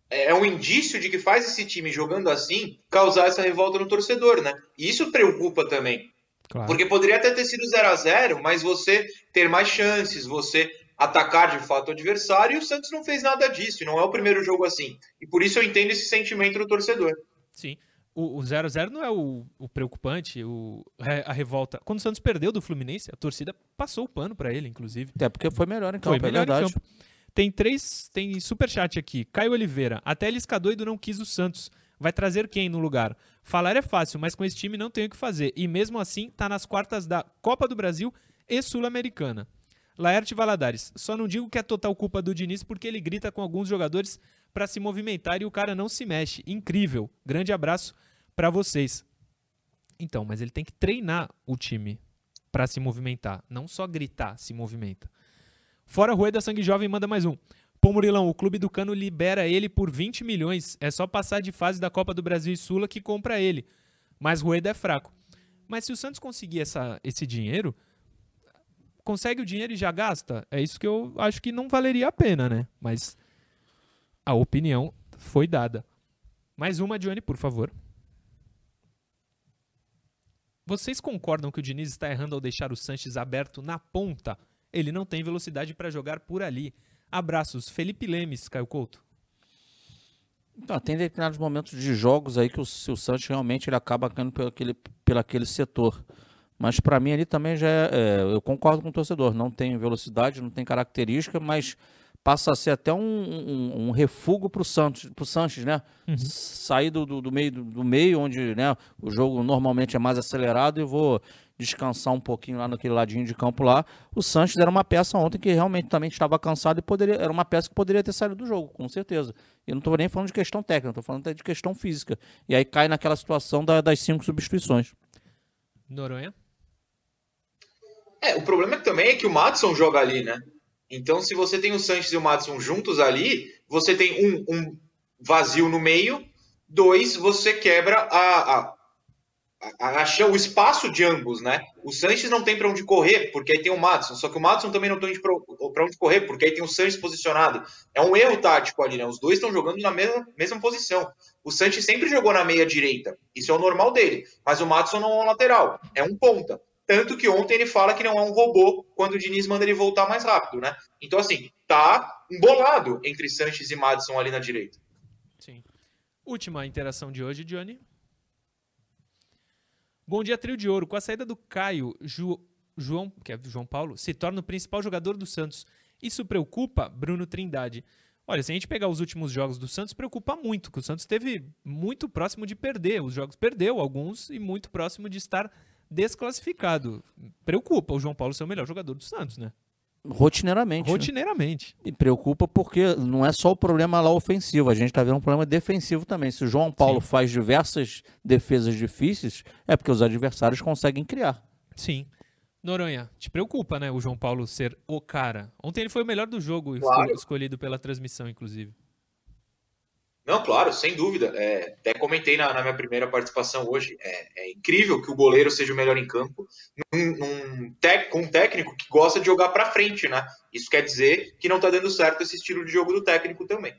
é um indício de que faz esse time jogando assim causar essa revolta no torcedor, né? E isso preocupa também. Claro. Porque poderia até ter sido 0 a 0 mas você ter mais chances, você atacar de fato o adversário, e o Santos não fez nada disso, e não é o primeiro jogo assim. E por isso eu entendo esse sentimento do torcedor. Sim. O 0x0 não é o, o preocupante, o, a revolta. Quando o Santos perdeu do Fluminense, a torcida passou o pano para ele, inclusive. Até porque foi melhor em campo, foi melhor é. Em campo. Tem três, tem superchat aqui. Caio Oliveira, até Lisca doido não quis o Santos. Vai trazer quem no lugar? Falar é fácil, mas com esse time não tem o que fazer. E mesmo assim, tá nas quartas da Copa do Brasil e Sul-Americana. Laerte Valadares, só não digo que é total culpa do Diniz porque ele grita com alguns jogadores para se movimentar e o cara não se mexe. Incrível. Grande abraço para vocês. Então, mas ele tem que treinar o time para se movimentar, não só gritar, se movimenta. Fora Rueda Sangue Jovem manda mais um. Pô, Murilão, o clube do Cano libera ele por 20 milhões. É só passar de fase da Copa do Brasil e Sula que compra ele. Mas Rueda é fraco. Mas se o Santos conseguir essa, esse dinheiro, consegue o dinheiro e já gasta? É isso que eu acho que não valeria a pena, né? Mas a opinião foi dada. Mais uma, Johnny, por favor. Vocês concordam que o Diniz está errando ao deixar o Sanches aberto na ponta? Ele não tem velocidade para jogar por ali. Abraços. Felipe Lemes, Caio Couto. Então, tem determinados momentos de jogos aí que o, o Santos realmente ele acaba caindo pelo aquele, pelo aquele setor. Mas para mim ali também já é, é, Eu concordo com o torcedor. Não tem velocidade, não tem característica, mas passa a ser até um, um, um refúgio para o Santos, pro Sanches, né? Uhum. Sair do, do, do, meio, do, do, meio, onde né, o jogo normalmente é mais acelerado, e vou descansar um pouquinho lá naquele ladinho de campo lá. O Sanches era uma peça ontem que realmente também estava cansado e poderia, era uma peça que poderia ter saído do jogo, com certeza. E eu não estou nem falando de questão técnica, estou falando até de questão física. E aí cai naquela situação da, das cinco substituições. Noronha? É, o problema também é que o Matson joga ali, né? Então, se você tem o Sanches e o Madison juntos ali, você tem um, um vazio no meio, dois, você quebra a, a, a, a, o espaço de ambos, né? O Sanches não tem para onde correr, porque aí tem o Madison, só que o Madison também não tem para onde correr, porque aí tem o Sanches posicionado. É um erro tático ali, né? Os dois estão jogando na mesma, mesma posição. O Sanches sempre jogou na meia direita, isso é o normal dele, mas o Madison não é um lateral, é um ponta. Tanto que ontem ele fala que não é um robô quando o Diniz manda ele voltar mais rápido, né? Então, assim, tá embolado entre Sanches e Madison ali na direita. Sim. Última interação de hoje, Johnny. Bom dia, trio de ouro. Com a saída do Caio, Ju, João, que é João Paulo, se torna o principal jogador do Santos. Isso preocupa Bruno Trindade. Olha, se a gente pegar os últimos jogos do Santos, preocupa muito, que o Santos esteve muito próximo de perder. Os jogos perdeu alguns e muito próximo de estar desclassificado. Preocupa o João Paulo ser o melhor jogador do Santos, né? Rotineiramente. Né? Rotineiramente. Né? E preocupa porque não é só o problema lá ofensivo, a gente está vendo um problema defensivo também. Se o João Paulo Sim. faz diversas defesas difíceis, é porque os adversários conseguem criar. Sim. Noronha, te preocupa, né, o João Paulo ser o cara. Ontem ele foi o melhor do jogo, claro. escolhido pela transmissão, inclusive. Não, claro, sem dúvida. É, até comentei na, na, minha primeira participação hoje. É, é, incrível que o goleiro seja o melhor em campo, num, num tec, com um técnico que gosta de jogar para frente, né? Isso quer dizer que não tá dando certo esse estilo de jogo do técnico também.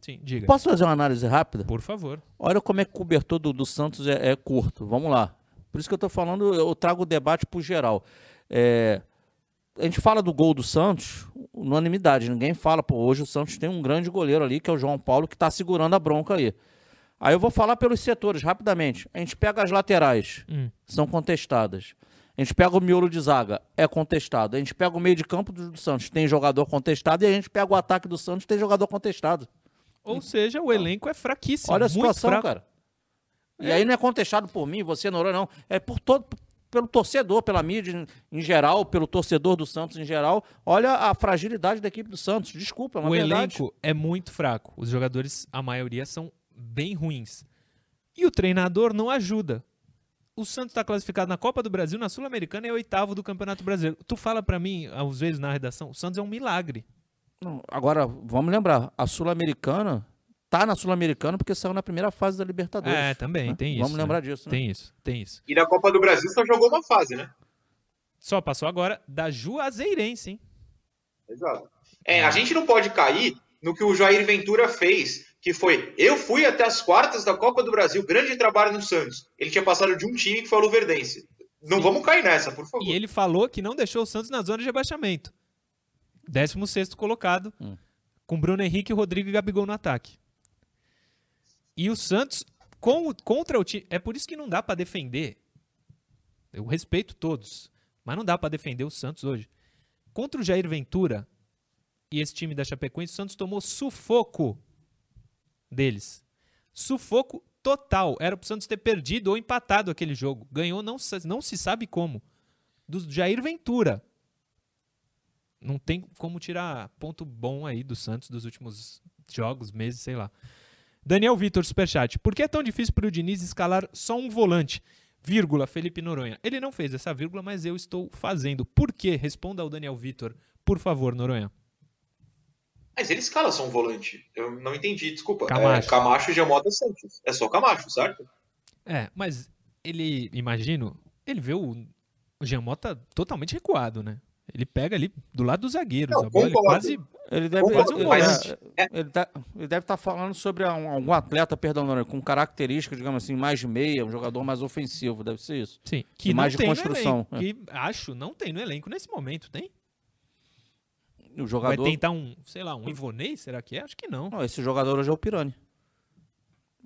Sim, diga. Posso fazer uma análise rápida? Por favor. Olha como é que o cobertor do, do Santos é, é, curto. Vamos lá. Por isso que eu tô falando, eu trago o debate pro geral. É, a gente fala do gol do Santos, unanimidade. Ninguém fala, pô, hoje o Santos tem um grande goleiro ali, que é o João Paulo, que está segurando a bronca ali. Aí eu vou falar pelos setores, rapidamente. A gente pega as laterais, hum. são contestadas. A gente pega o miolo de zaga, é contestado. A gente pega o meio de campo do, Santos, tem jogador contestado. E a gente pega o ataque do Santos, tem jogador contestado. Ou seja, o elenco é fraquíssimo. Olha a situação, cara. E é. aí não é contestado por mim, você, Noronha, não. É por todo, pelo torcedor, pela mídia em geral, pelo torcedor do Santos em geral. Olha a fragilidade da equipe do Santos. Desculpa, mas O verdade. elenco é muito fraco. Os jogadores, a maioria, são bem ruins. E o treinador não ajuda. O Santos está classificado na Copa do Brasil, na Sul-Americana e é oitavo do Campeonato Brasileiro. Tu fala para mim, às vezes na redação, o Santos é um milagre. agora, vamos lembrar, a Sul-Americana tá na Sul-Americana porque saiu na primeira fase da Libertadores. É, também, né? tem isso. Vamos lembrar né? disso. Né? Tem isso, tem isso. E na Copa do Brasil só jogou uma fase, né? Só passou agora da Juazeirense, hein? Exato. É, a gente não pode cair no que o Jair Ventura fez, que foi, eu fui até as quartas da Copa do Brasil, grande trabalho no Santos. Ele tinha passado de um time que foi o Luverdense. Não Sim. vamos cair nessa, por favor. E ele falou que não deixou o Santos na zona de rebaixamento. 16 colocado, hum. com Bruno Henrique, Rodrigo e Gabigol no ataque. E o Santos com, contra o time. É por isso que não dá para defender. Eu respeito todos, mas não dá para defender o Santos hoje. Contra o Jair Ventura e esse time da Chapecoense, o Santos tomou sufoco deles. Sufoco total. Era pro Santos ter perdido ou empatado aquele jogo. Ganhou, não, não se sabe como. Do Jair Ventura. Não tem como tirar ponto bom aí do Santos dos últimos jogos, meses, sei lá. Daniel Vitor, superchat. Por que é tão difícil para o Diniz escalar só um volante? Vírgula, Felipe Noronha. Ele não fez essa vírgula, mas eu estou fazendo. Por quê? Responda ao Daniel Vitor, por favor, Noronha. Mas ele escala só um volante. Eu não entendi, desculpa. Camacho, é, Camacho Giamota Santos. É só Camacho, certo? É, mas ele, imagino, ele vê o, o Giamota totalmente recuado, né? Ele pega ali do lado dos zagueiros. Não, a bola, ele quase. Ele deve, ele, mas, é, ele, tá, ele deve estar tá falando sobre um, algum atleta, perdão, com características, digamos assim, mais meia, um jogador mais ofensivo, deve ser isso. Sim, que e mais de construção. Elenco, é. Que acho, não tem no elenco nesse momento, tem? O jogador... Vai tentar um, sei lá, um Ivonei, será que é? Acho que não. não esse jogador hoje é o Pirani.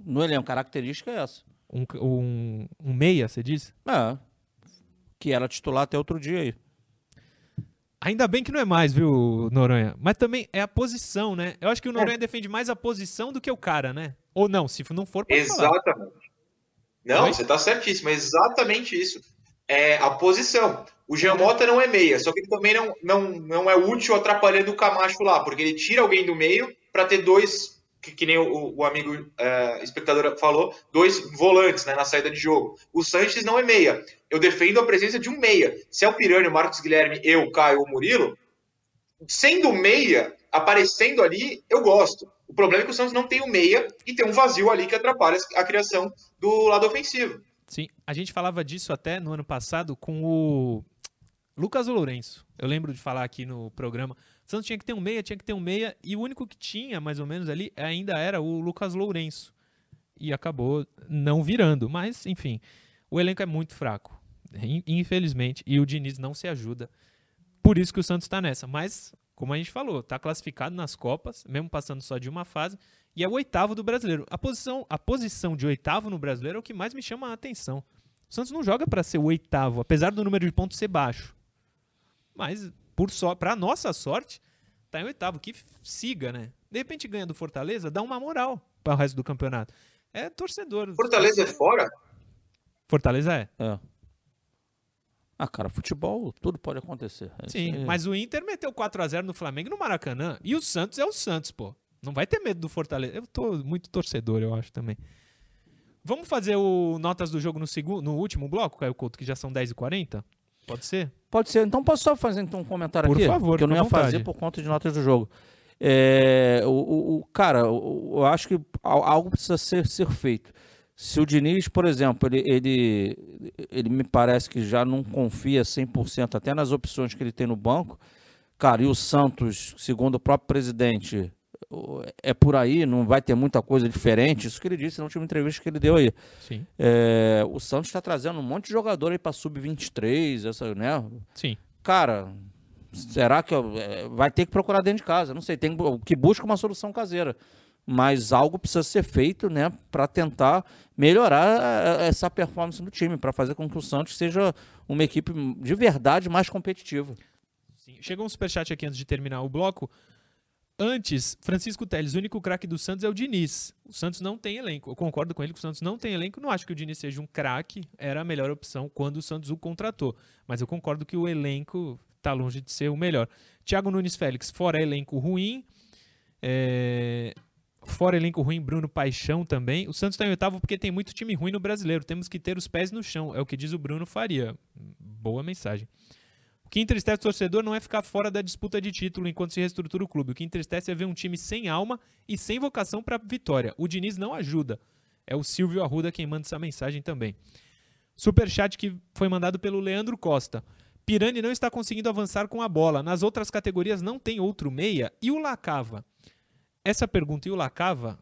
No elenco, característica é essa. Um, um, um meia, você disse? É. Que era titular até outro dia aí. Ainda bem que não é mais, viu, Noronha? Mas também é a posição, né? Eu acho que o Noronha é. defende mais a posição do que o cara, né? Ou não, se não for, pode Exatamente. Falar. Não, Oi? você tá certíssimo, é exatamente isso. É a posição. O Giamota não é meia, só que ele também não, não, não é útil atrapalhando o Camacho lá, porque ele tira alguém do meio para ter dois, que, que nem o, o amigo é, espectador falou, dois volantes né, na saída de jogo. O Sanches não é meia. Eu defendo a presença de um meia. Se é o Pirani, o Marcos Guilherme, eu, Caio ou Murilo, sendo meia, aparecendo ali, eu gosto. O problema é que o Santos não tem o meia e tem um vazio ali que atrapalha a criação do lado ofensivo. Sim, a gente falava disso até no ano passado com o Lucas Lourenço. Eu lembro de falar aqui no programa. Santos tinha que ter um meia, tinha que ter um meia, e o único que tinha, mais ou menos, ali ainda era o Lucas Lourenço. E acabou não virando. Mas, enfim, o elenco é muito fraco. Infelizmente. E o Diniz não se ajuda. Por isso que o Santos está nessa. Mas, como a gente falou, está classificado nas Copas, mesmo passando só de uma fase, e é o oitavo do brasileiro. A posição, a posição de oitavo no brasileiro é o que mais me chama a atenção. O Santos não joga para ser o oitavo, apesar do número de pontos ser baixo. Mas, por so para nossa sorte, tá em oitavo. Que siga, né? De repente ganha do Fortaleza, dá uma moral para o resto do campeonato. É torcedor. Fortaleza é fora? Fortaleza é. É. Ah, cara, futebol, tudo pode acontecer. É Sim, mas o Inter meteu 4 a 0 no Flamengo no Maracanã. E o Santos é o Santos, pô. Não vai ter medo do Fortaleza. Eu tô muito torcedor, eu acho também. Vamos fazer o notas do jogo no, segundo, no último bloco, Caio Couto, que já são 10h40? Pode ser? Pode ser. Então posso só fazer então, um comentário por aqui? Por favor, Que eu não ia vontade. fazer por conta de notas do jogo. É, o, o, cara, eu acho que algo precisa ser, ser feito. Se o Diniz, por exemplo, ele, ele, ele me parece que já não confia 100% até nas opções que ele tem no banco, cara, e o Santos, segundo o próprio presidente, é por aí, não vai ter muita coisa diferente. Isso que ele disse na última entrevista que ele deu aí. Sim. É, o Santos está trazendo um monte de jogador aí para sub-23, essa, né? Sim. Cara, será que é, vai ter que procurar dentro de casa? Não sei, tem que busca uma solução caseira. Mas algo precisa ser feito, né, para tentar melhorar essa performance do time, para fazer com que o Santos seja uma equipe de verdade mais competitiva. Sim. Chegou um superchat aqui antes de terminar o bloco. Antes, Francisco Teles, o único craque do Santos é o Diniz. O Santos não tem elenco. Eu concordo com ele que o Santos não tem elenco. Não acho que o Diniz seja um craque. Era a melhor opção quando o Santos o contratou. Mas eu concordo que o elenco está longe de ser o melhor. Thiago Nunes Félix, fora elenco ruim. É... Fora elenco ruim, Bruno Paixão também. O Santos está em oitavo porque tem muito time ruim no brasileiro. Temos que ter os pés no chão. É o que diz o Bruno Faria. Boa mensagem. O que entristece o torcedor não é ficar fora da disputa de título enquanto se reestrutura o clube. O que entristece é ver um time sem alma e sem vocação para vitória. O Diniz não ajuda. É o Silvio Arruda quem manda essa mensagem também. Superchat que foi mandado pelo Leandro Costa. Pirani não está conseguindo avançar com a bola. Nas outras categorias não tem outro meia. E o Lacava? Essa pergunta, e o Lacava,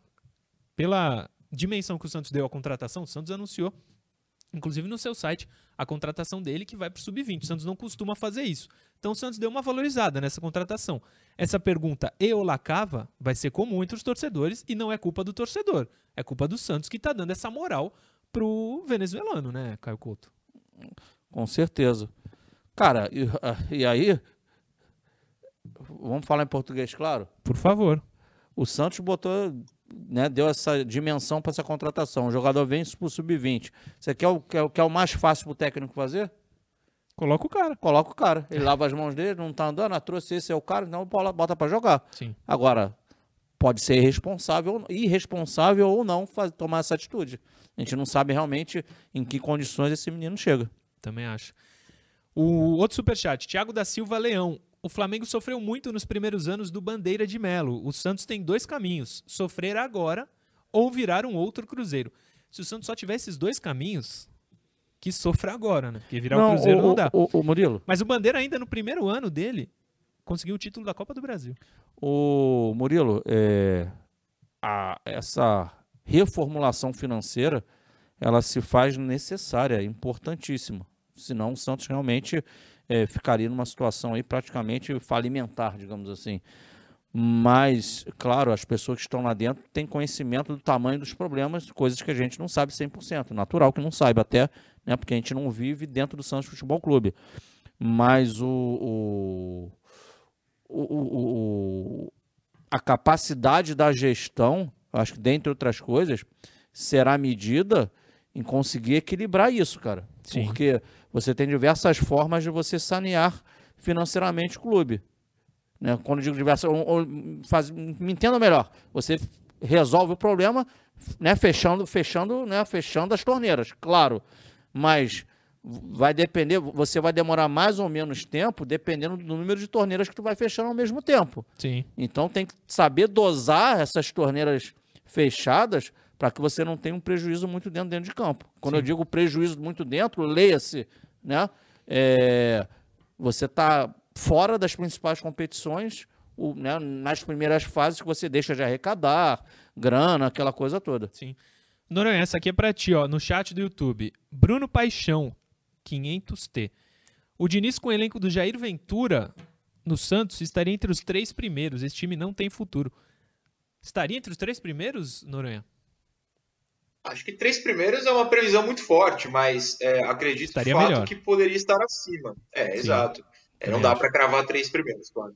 pela dimensão que o Santos deu à contratação, o Santos anunciou inclusive no seu site, a contratação dele que vai para o sub-20. O Santos não costuma fazer isso. Então o Santos deu uma valorizada nessa contratação. Essa pergunta e o Lacava vai ser comum entre os torcedores e não é culpa do torcedor. É culpa do Santos que está dando essa moral pro venezuelano, né, Caio Couto? Com certeza. Cara, e, e aí. Vamos falar em português, claro? Por favor. O Santos botou, né, deu essa dimensão para essa contratação. O jogador vem pro sub-20. Você quer o, quer, quer o mais fácil pro técnico fazer? Coloca o cara. Coloca o cara. Ele lava as mãos dele, não tá andando, ah, trouxe esse é o cara, então bota para jogar. Sim. Agora, pode ser irresponsável, irresponsável ou não faz, tomar essa atitude. A gente não sabe realmente em que condições esse menino chega. Também acho. O outro superchat, Thiago da Silva Leão. O Flamengo sofreu muito nos primeiros anos do Bandeira de Melo. O Santos tem dois caminhos: sofrer agora ou virar um outro Cruzeiro. Se o Santos só tiver esses dois caminhos, que sofra agora, né? Porque virar não, o Cruzeiro o, não dá. O, o, Murilo. Mas o Bandeira, ainda no primeiro ano dele, conseguiu o título da Copa do Brasil. O Murilo, é, a, essa reformulação financeira ela se faz necessária, importantíssima. Senão o Santos realmente é, ficaria numa situação aí praticamente falimentar, digamos assim. Mas, claro, as pessoas que estão lá dentro têm conhecimento do tamanho dos problemas, coisas que a gente não sabe 100%. Natural que não saiba, até né, porque a gente não vive dentro do Santos Futebol Clube. Mas o, o, o, o a capacidade da gestão, acho que dentre outras coisas, será medida em conseguir equilibrar isso, cara. Sim. Porque você tem diversas formas de você sanear financeiramente o clube. Né? Quando digo diversas, ou, ou, faz, me entenda melhor, você resolve o problema, né, fechando, fechando, né, fechando as torneiras, claro. Mas vai depender, você vai demorar mais ou menos tempo, dependendo do número de torneiras que tu vai fechando ao mesmo tempo. Sim. Então tem que saber dosar essas torneiras fechadas para que você não tenha um prejuízo muito dentro, dentro de campo. Quando Sim. eu digo prejuízo muito dentro, leia-se, né? É, você está fora das principais competições, o, né, nas primeiras fases que você deixa de arrecadar, grana, aquela coisa toda. Sim. Noronha, essa aqui é para ti, ó, no chat do YouTube. Bruno Paixão, 500T. O Diniz com o elenco do Jair Ventura no Santos estaria entre os três primeiros. Esse time não tem futuro. Estaria entre os três primeiros, Noronha? Acho que três primeiros é uma previsão muito forte, mas é, acredito Estaria de fato melhor. que poderia estar acima. É, Sim, exato. É, não dá para cravar três primeiros, claro.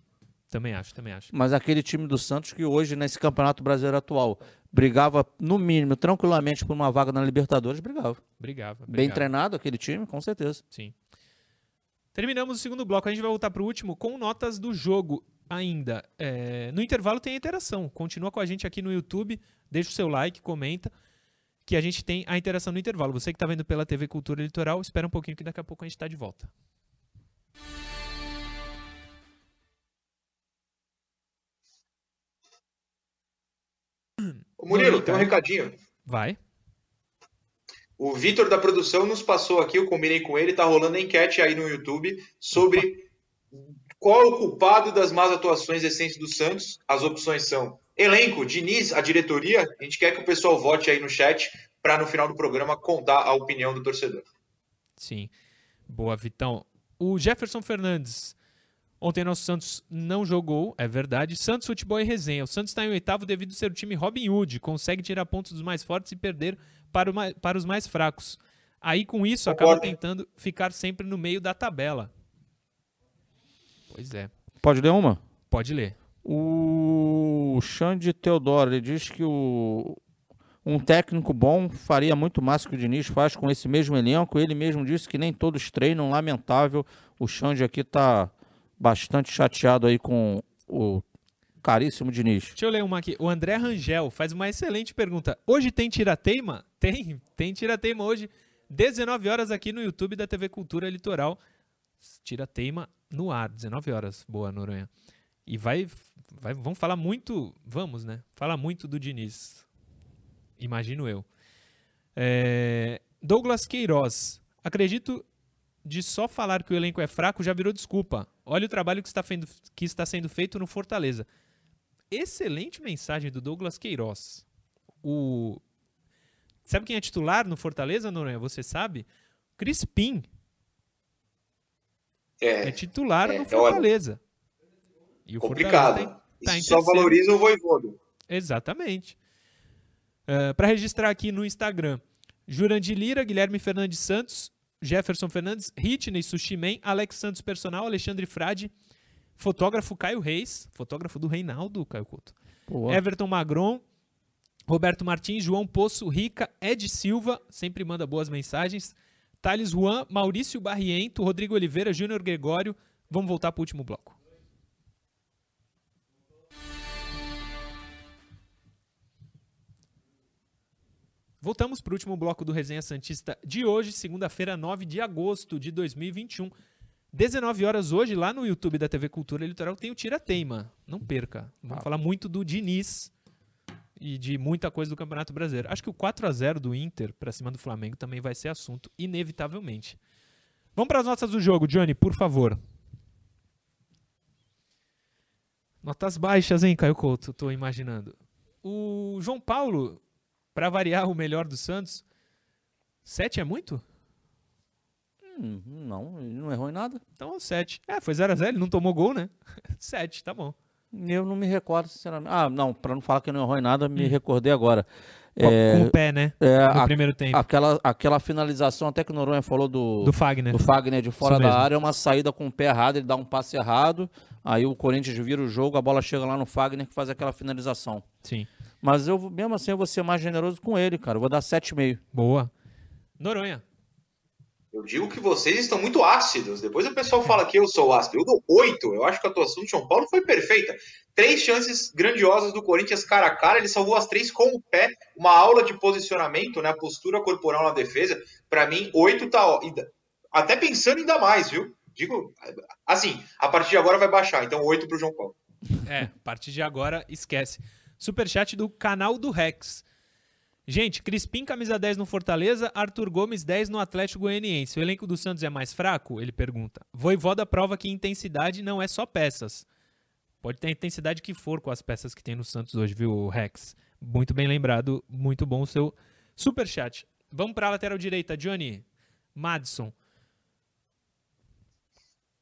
Também acho, também acho. Mas aquele time do Santos que hoje, nesse Campeonato Brasileiro atual, brigava, no mínimo, tranquilamente por uma vaga na Libertadores, brigava. Brigava. brigava. Bem treinado aquele time, com certeza. Sim. Terminamos o segundo bloco. A gente vai voltar para o último com notas do jogo ainda. É... No intervalo tem a interação. Continua com a gente aqui no YouTube. Deixa o seu like, comenta que a gente tem a interação no intervalo. Você que está vendo pela TV Cultura Litoral, espera um pouquinho que daqui a pouco a gente está de volta. Ô Murilo, tem um recadinho. Vai. O Vitor da produção nos passou aqui, eu combinei com ele, tá rolando a enquete aí no YouTube sobre qual é o culpado das más atuações recentes do Santos. As opções são Elenco, Diniz, a diretoria, a gente quer que o pessoal vote aí no chat para no final do programa contar a opinião do torcedor. Sim. Boa, Vitão. O Jefferson Fernandes. Ontem nosso Santos não jogou, é verdade. Santos Futebol e Resenha. O Santos está em oitavo devido ser o time Robin Hood. Consegue tirar pontos dos mais fortes e perder para, mais, para os mais fracos. Aí com isso Concordo. acaba tentando ficar sempre no meio da tabela. Pois é. Pode ler uma? Pode ler. O Xande Teodoro ele diz que o, um técnico bom faria muito mais que o Diniz faz com esse mesmo elenco. Ele mesmo disse que nem todos treinam, lamentável. O Xande aqui está bastante chateado aí com o caríssimo Diniz. Deixa eu ler uma aqui. O André Rangel faz uma excelente pergunta. Hoje tem tirateima? (laughs) Tem, tem tirateima hoje. 19 horas aqui no YouTube da TV Cultura Litoral. Tirateima no ar, 19 horas. Boa, Noronha. E vai vai, vamos falar muito, vamos, né? Falar muito do Diniz. Imagino eu. É, Douglas Queiroz. Acredito de só falar que o elenco é fraco já virou desculpa. Olha o trabalho que está, fendo, que está sendo feito no Fortaleza. Excelente mensagem do Douglas Queiroz. O... Sabe quem é titular no Fortaleza, Noronha? Você sabe? Crispim. É, é titular é, no Fortaleza. E o complicado. Fortaleza tá, tá só valoriza o Voivodo. Exatamente. Uh, Para registrar aqui no Instagram, Jurandir Lira, Guilherme Fernandes Santos, Jefferson Fernandes, Ritney Sushimen, Alex Santos Personal, Alexandre Frade, fotógrafo Caio Reis, fotógrafo do Reinaldo, Caio Couto. Boa. Everton Magron, Roberto Martins, João Poço, Rica, Ed Silva, sempre manda boas mensagens. Thales Juan, Maurício Barriento, Rodrigo Oliveira, Júnior Gregório. Vamos voltar para o último bloco. Voltamos para o último bloco do Resenha Santista de hoje, segunda-feira, 9 de agosto de 2021. 19 horas hoje, lá no YouTube da TV Cultura Litoral, tem o Tira Teima. Não perca. Vamos ah. falar muito do Diniz e de muita coisa do Campeonato Brasileiro. Acho que o 4 a 0 do Inter para cima do Flamengo também vai ser assunto, inevitavelmente. Vamos para as notas do jogo, Johnny, por favor. Notas baixas, hein, Caio Couto? Estou imaginando. O João Paulo para variar, o melhor do Santos. Sete é muito? Hum, não, ele não errou em nada. Então, sete. É, foi 0x0, ele não tomou gol, né? (laughs) sete, tá bom. Eu não me recordo, sinceramente. Ah, não, para não falar que não errou em nada, me hum. recordei agora. É, com o pé, né? É, no a, primeiro tempo. Aquela, aquela finalização, até que o Noronha falou do, do Fagner. Do Fagner de fora da área, é uma saída com o pé errado, ele dá um passe errado, aí o Corinthians vira o jogo, a bola chega lá no Fagner que faz aquela finalização. Sim. Mas eu, mesmo assim, eu vou ser mais generoso com ele, cara. Eu vou dar 7,5. Boa. Noronha. Eu digo que vocês estão muito ácidos. Depois o pessoal fala que eu sou ácido. Eu dou 8. Eu acho que a atuação do São Paulo foi perfeita. Três chances grandiosas do Corinthians cara a cara. Ele salvou as três com o pé. Uma aula de posicionamento, né? Postura corporal na defesa. Para mim, 8 tá. Até pensando ainda mais, viu? Digo, assim, a partir de agora vai baixar. Então, 8 pro João Paulo. É, a partir de agora, esquece. Superchat do canal do Rex. Gente, Crispim, camisa 10 no Fortaleza, Arthur Gomes, 10 no Atlético Goianiense. O elenco do Santos é mais fraco? Ele pergunta. Voivoda prova que intensidade não é só peças. Pode ter a intensidade que for com as peças que tem no Santos hoje, viu, Rex? Muito bem lembrado, muito bom o seu superchat. Vamos para a lateral direita, Johnny. Madison.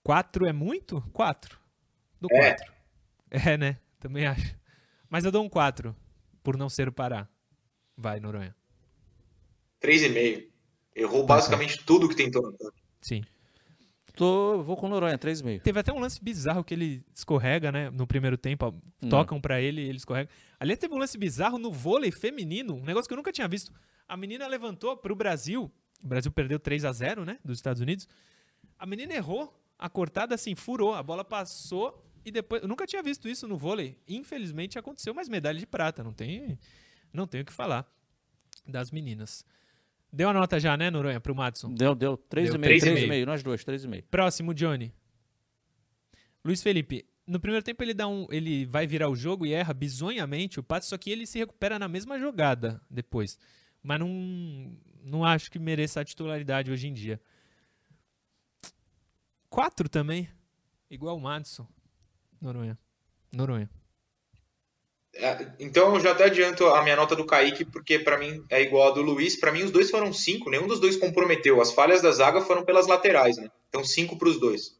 4 é muito? 4. Do 4. É. é, né? Também acho. Mas eu dou um 4, por não ser o Pará. Vai, Noronha. 3,5. Errou tá, basicamente tá. tudo que tentou no. Sim. Tô, vou com Noronha, 3,5. Teve até um lance bizarro que ele escorrega, né? No primeiro tempo, hum. tocam para ele e ele escorrega. Ali teve um lance bizarro no vôlei feminino, um negócio que eu nunca tinha visto. A menina levantou pro Brasil. O Brasil perdeu 3 a 0 né? Dos Estados Unidos. A menina errou. A cortada assim, furou. A bola passou e depois. Eu nunca tinha visto isso no vôlei. Infelizmente aconteceu, mas medalha de prata. Não tem, não tenho o que falar das meninas. Deu a nota já, né, Noronha, pro Madison? Deu, deu. 3,5. 3,5. Nós dois, 3,5. Próximo, Johnny. Luiz Felipe. No primeiro tempo ele dá um, ele vai virar o jogo e erra bizonhamente o passe, só que ele se recupera na mesma jogada depois. Mas não, não acho que mereça a titularidade hoje em dia. Quatro também, igual o Madison. Noronha. Noronha. É, então eu já até adianto a minha nota do Kaique, porque para mim é igual a do Luiz. Para mim os dois foram cinco, nenhum dos dois comprometeu. As falhas da zaga foram pelas laterais, né? Então cinco para os dois.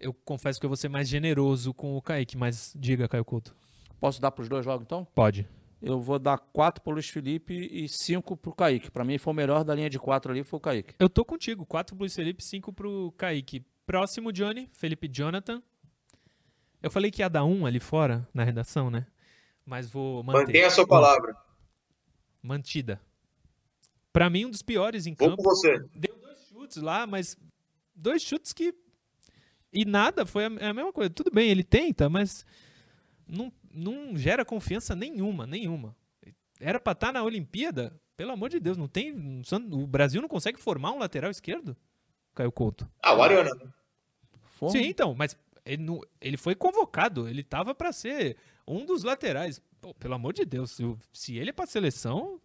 Eu confesso que eu vou ser mais generoso com o Kaique, mas diga, Caio Couto. Posso dar para os dois logo então? Pode. Eu vou dar quatro para o Luiz Felipe e cinco para o Kaique. Para mim foi o melhor da linha de quatro ali, foi o Kaique. Eu tô contigo, quatro para o Luiz Felipe, cinco para o Kaique. Próximo, Johnny, Felipe Jonathan. Eu falei que ia dar um ali fora na redação, né? Mas vou manter. Mantenha a sua palavra. Mantida. Para mim, um dos piores em campo. Vou com você. Deu dois chutes lá, mas dois chutes que. E nada, foi a, mesma coisa. Tudo bem, ele tenta, mas não, não gera confiança nenhuma, nenhuma. Era para estar tá na Olimpíada, pelo amor de Deus, não tem. O Brasil não consegue formar um lateral esquerdo? Caiu Couto. Ah, o Ariana. Né? Sim, então, mas ele, não, ele foi convocado, ele tava para ser um dos laterais. Pô, pelo amor de Deus, se, se ele é pra seleção,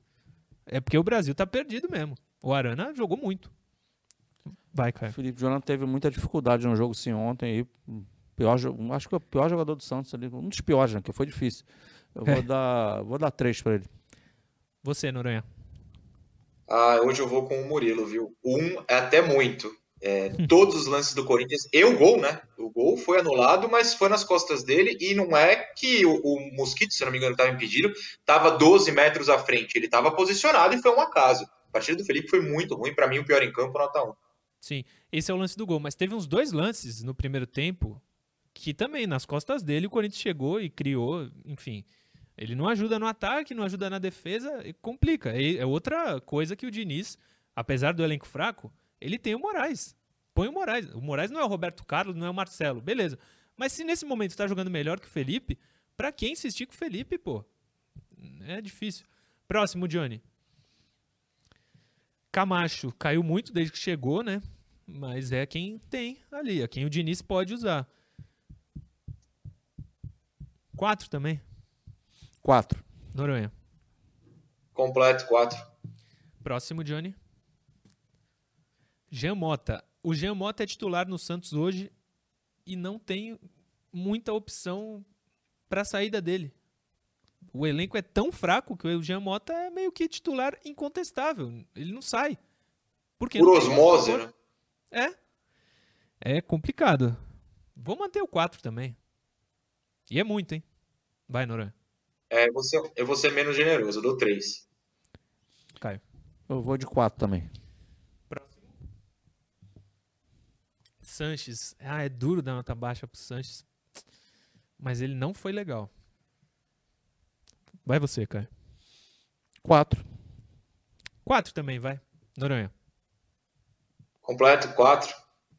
é porque o Brasil tá perdido mesmo. O Arana jogou muito. Vai, cara. O Felipe Jonathan teve muita dificuldade no jogo sim ontem aí. Pior, acho que é o pior jogador do Santos ali, um dos piores, né, que foi difícil. Eu vou é. dar, vou dar três para ele. Você, Noronha. Ah, hoje eu vou com o Murilo, viu? Um é até muito. É, (laughs) todos os lances do Corinthians, e o gol, né? O gol foi anulado, mas foi nas costas dele, e não é que o, o Mosquito, se não me engano, estava impedido, estava 12 metros à frente. Ele estava posicionado e foi um acaso. A partida do Felipe foi muito ruim, para mim, o pior em campo, nota 1. Sim, esse é o lance do gol, mas teve uns dois lances no primeiro tempo que também, nas costas dele, o Corinthians chegou e criou, enfim. Ele não ajuda no ataque, não ajuda na defesa, complica. É outra coisa que o Diniz, apesar do elenco fraco, ele tem o Moraes. Põe o Moraes. O Moraes não é o Roberto Carlos, não é o Marcelo, beleza. Mas se nesse momento está jogando melhor que o Felipe, para quem insistir com o Felipe, pô? É difícil. Próximo, Johnny. Camacho caiu muito desde que chegou, né? Mas é quem tem ali, é quem o Diniz pode usar. Quatro também. Quatro. Noronha. Completo, quatro. Próximo, Johnny. Jean Mota. O Jean Mota é titular no Santos hoje e não tem muita opção para a saída dele. O elenco é tão fraco que o Jean Mota é meio que titular incontestável. Ele não sai. Porque Por osmose, né? É. É complicado. Vou manter o 4 também. E é muito, hein? Vai, Noran. É, você, eu vou ser menos generoso, eu dou 3. Caio. Eu vou de 4 também. Sanches. Ah, é duro dar nota baixa pro Sanches. Mas ele não foi legal. Vai você, Caio. 4. 4 também, vai. Noronha. Completo, 4.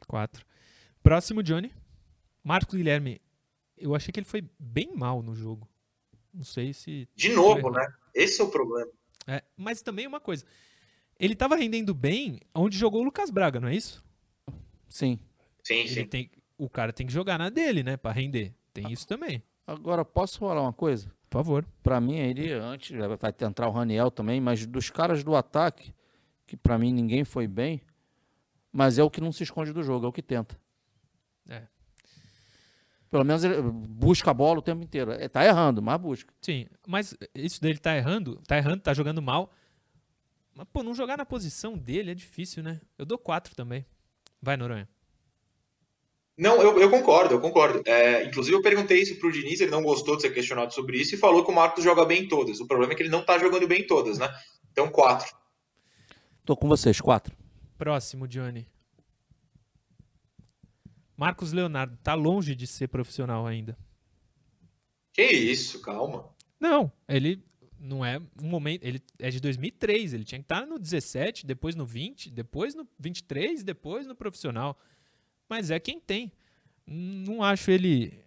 4. Próximo, Johnny. Marcos Guilherme. Eu achei que ele foi bem mal no jogo. Não sei se. De novo, né? Esse é o problema. É, mas também uma coisa. Ele estava rendendo bem onde jogou o Lucas Braga, não é isso? Sim. Sim, ele sim. Tem, o cara tem que jogar na dele, né? Pra render. Tem isso também. Agora, posso falar uma coisa? Por favor. Pra mim, ele antes, vai entrar o Raniel também, mas dos caras do ataque, que pra mim ninguém foi bem, mas é o que não se esconde do jogo, é o que tenta. É. Pelo menos ele busca a bola o tempo inteiro. É, tá errando, mas busca. Sim, mas isso dele tá errando, tá errando, tá jogando mal. Mas, pô, não jogar na posição dele é difícil, né? Eu dou quatro também. Vai, Noronha. Não, eu, eu concordo, eu concordo. É, inclusive, eu perguntei isso pro Diniz, ele não gostou de ser questionado sobre isso e falou que o Marcos joga bem em todas. O problema é que ele não tá jogando bem em todas, né? Então, quatro. Tô com vocês, quatro. Próximo, Johnny. Marcos Leonardo tá longe de ser profissional ainda. Que isso, calma. Não, ele não é um momento, ele é de 2003, ele tinha que estar no 17, depois no 20, depois no 23, depois no profissional. Mas é quem tem. Não acho ele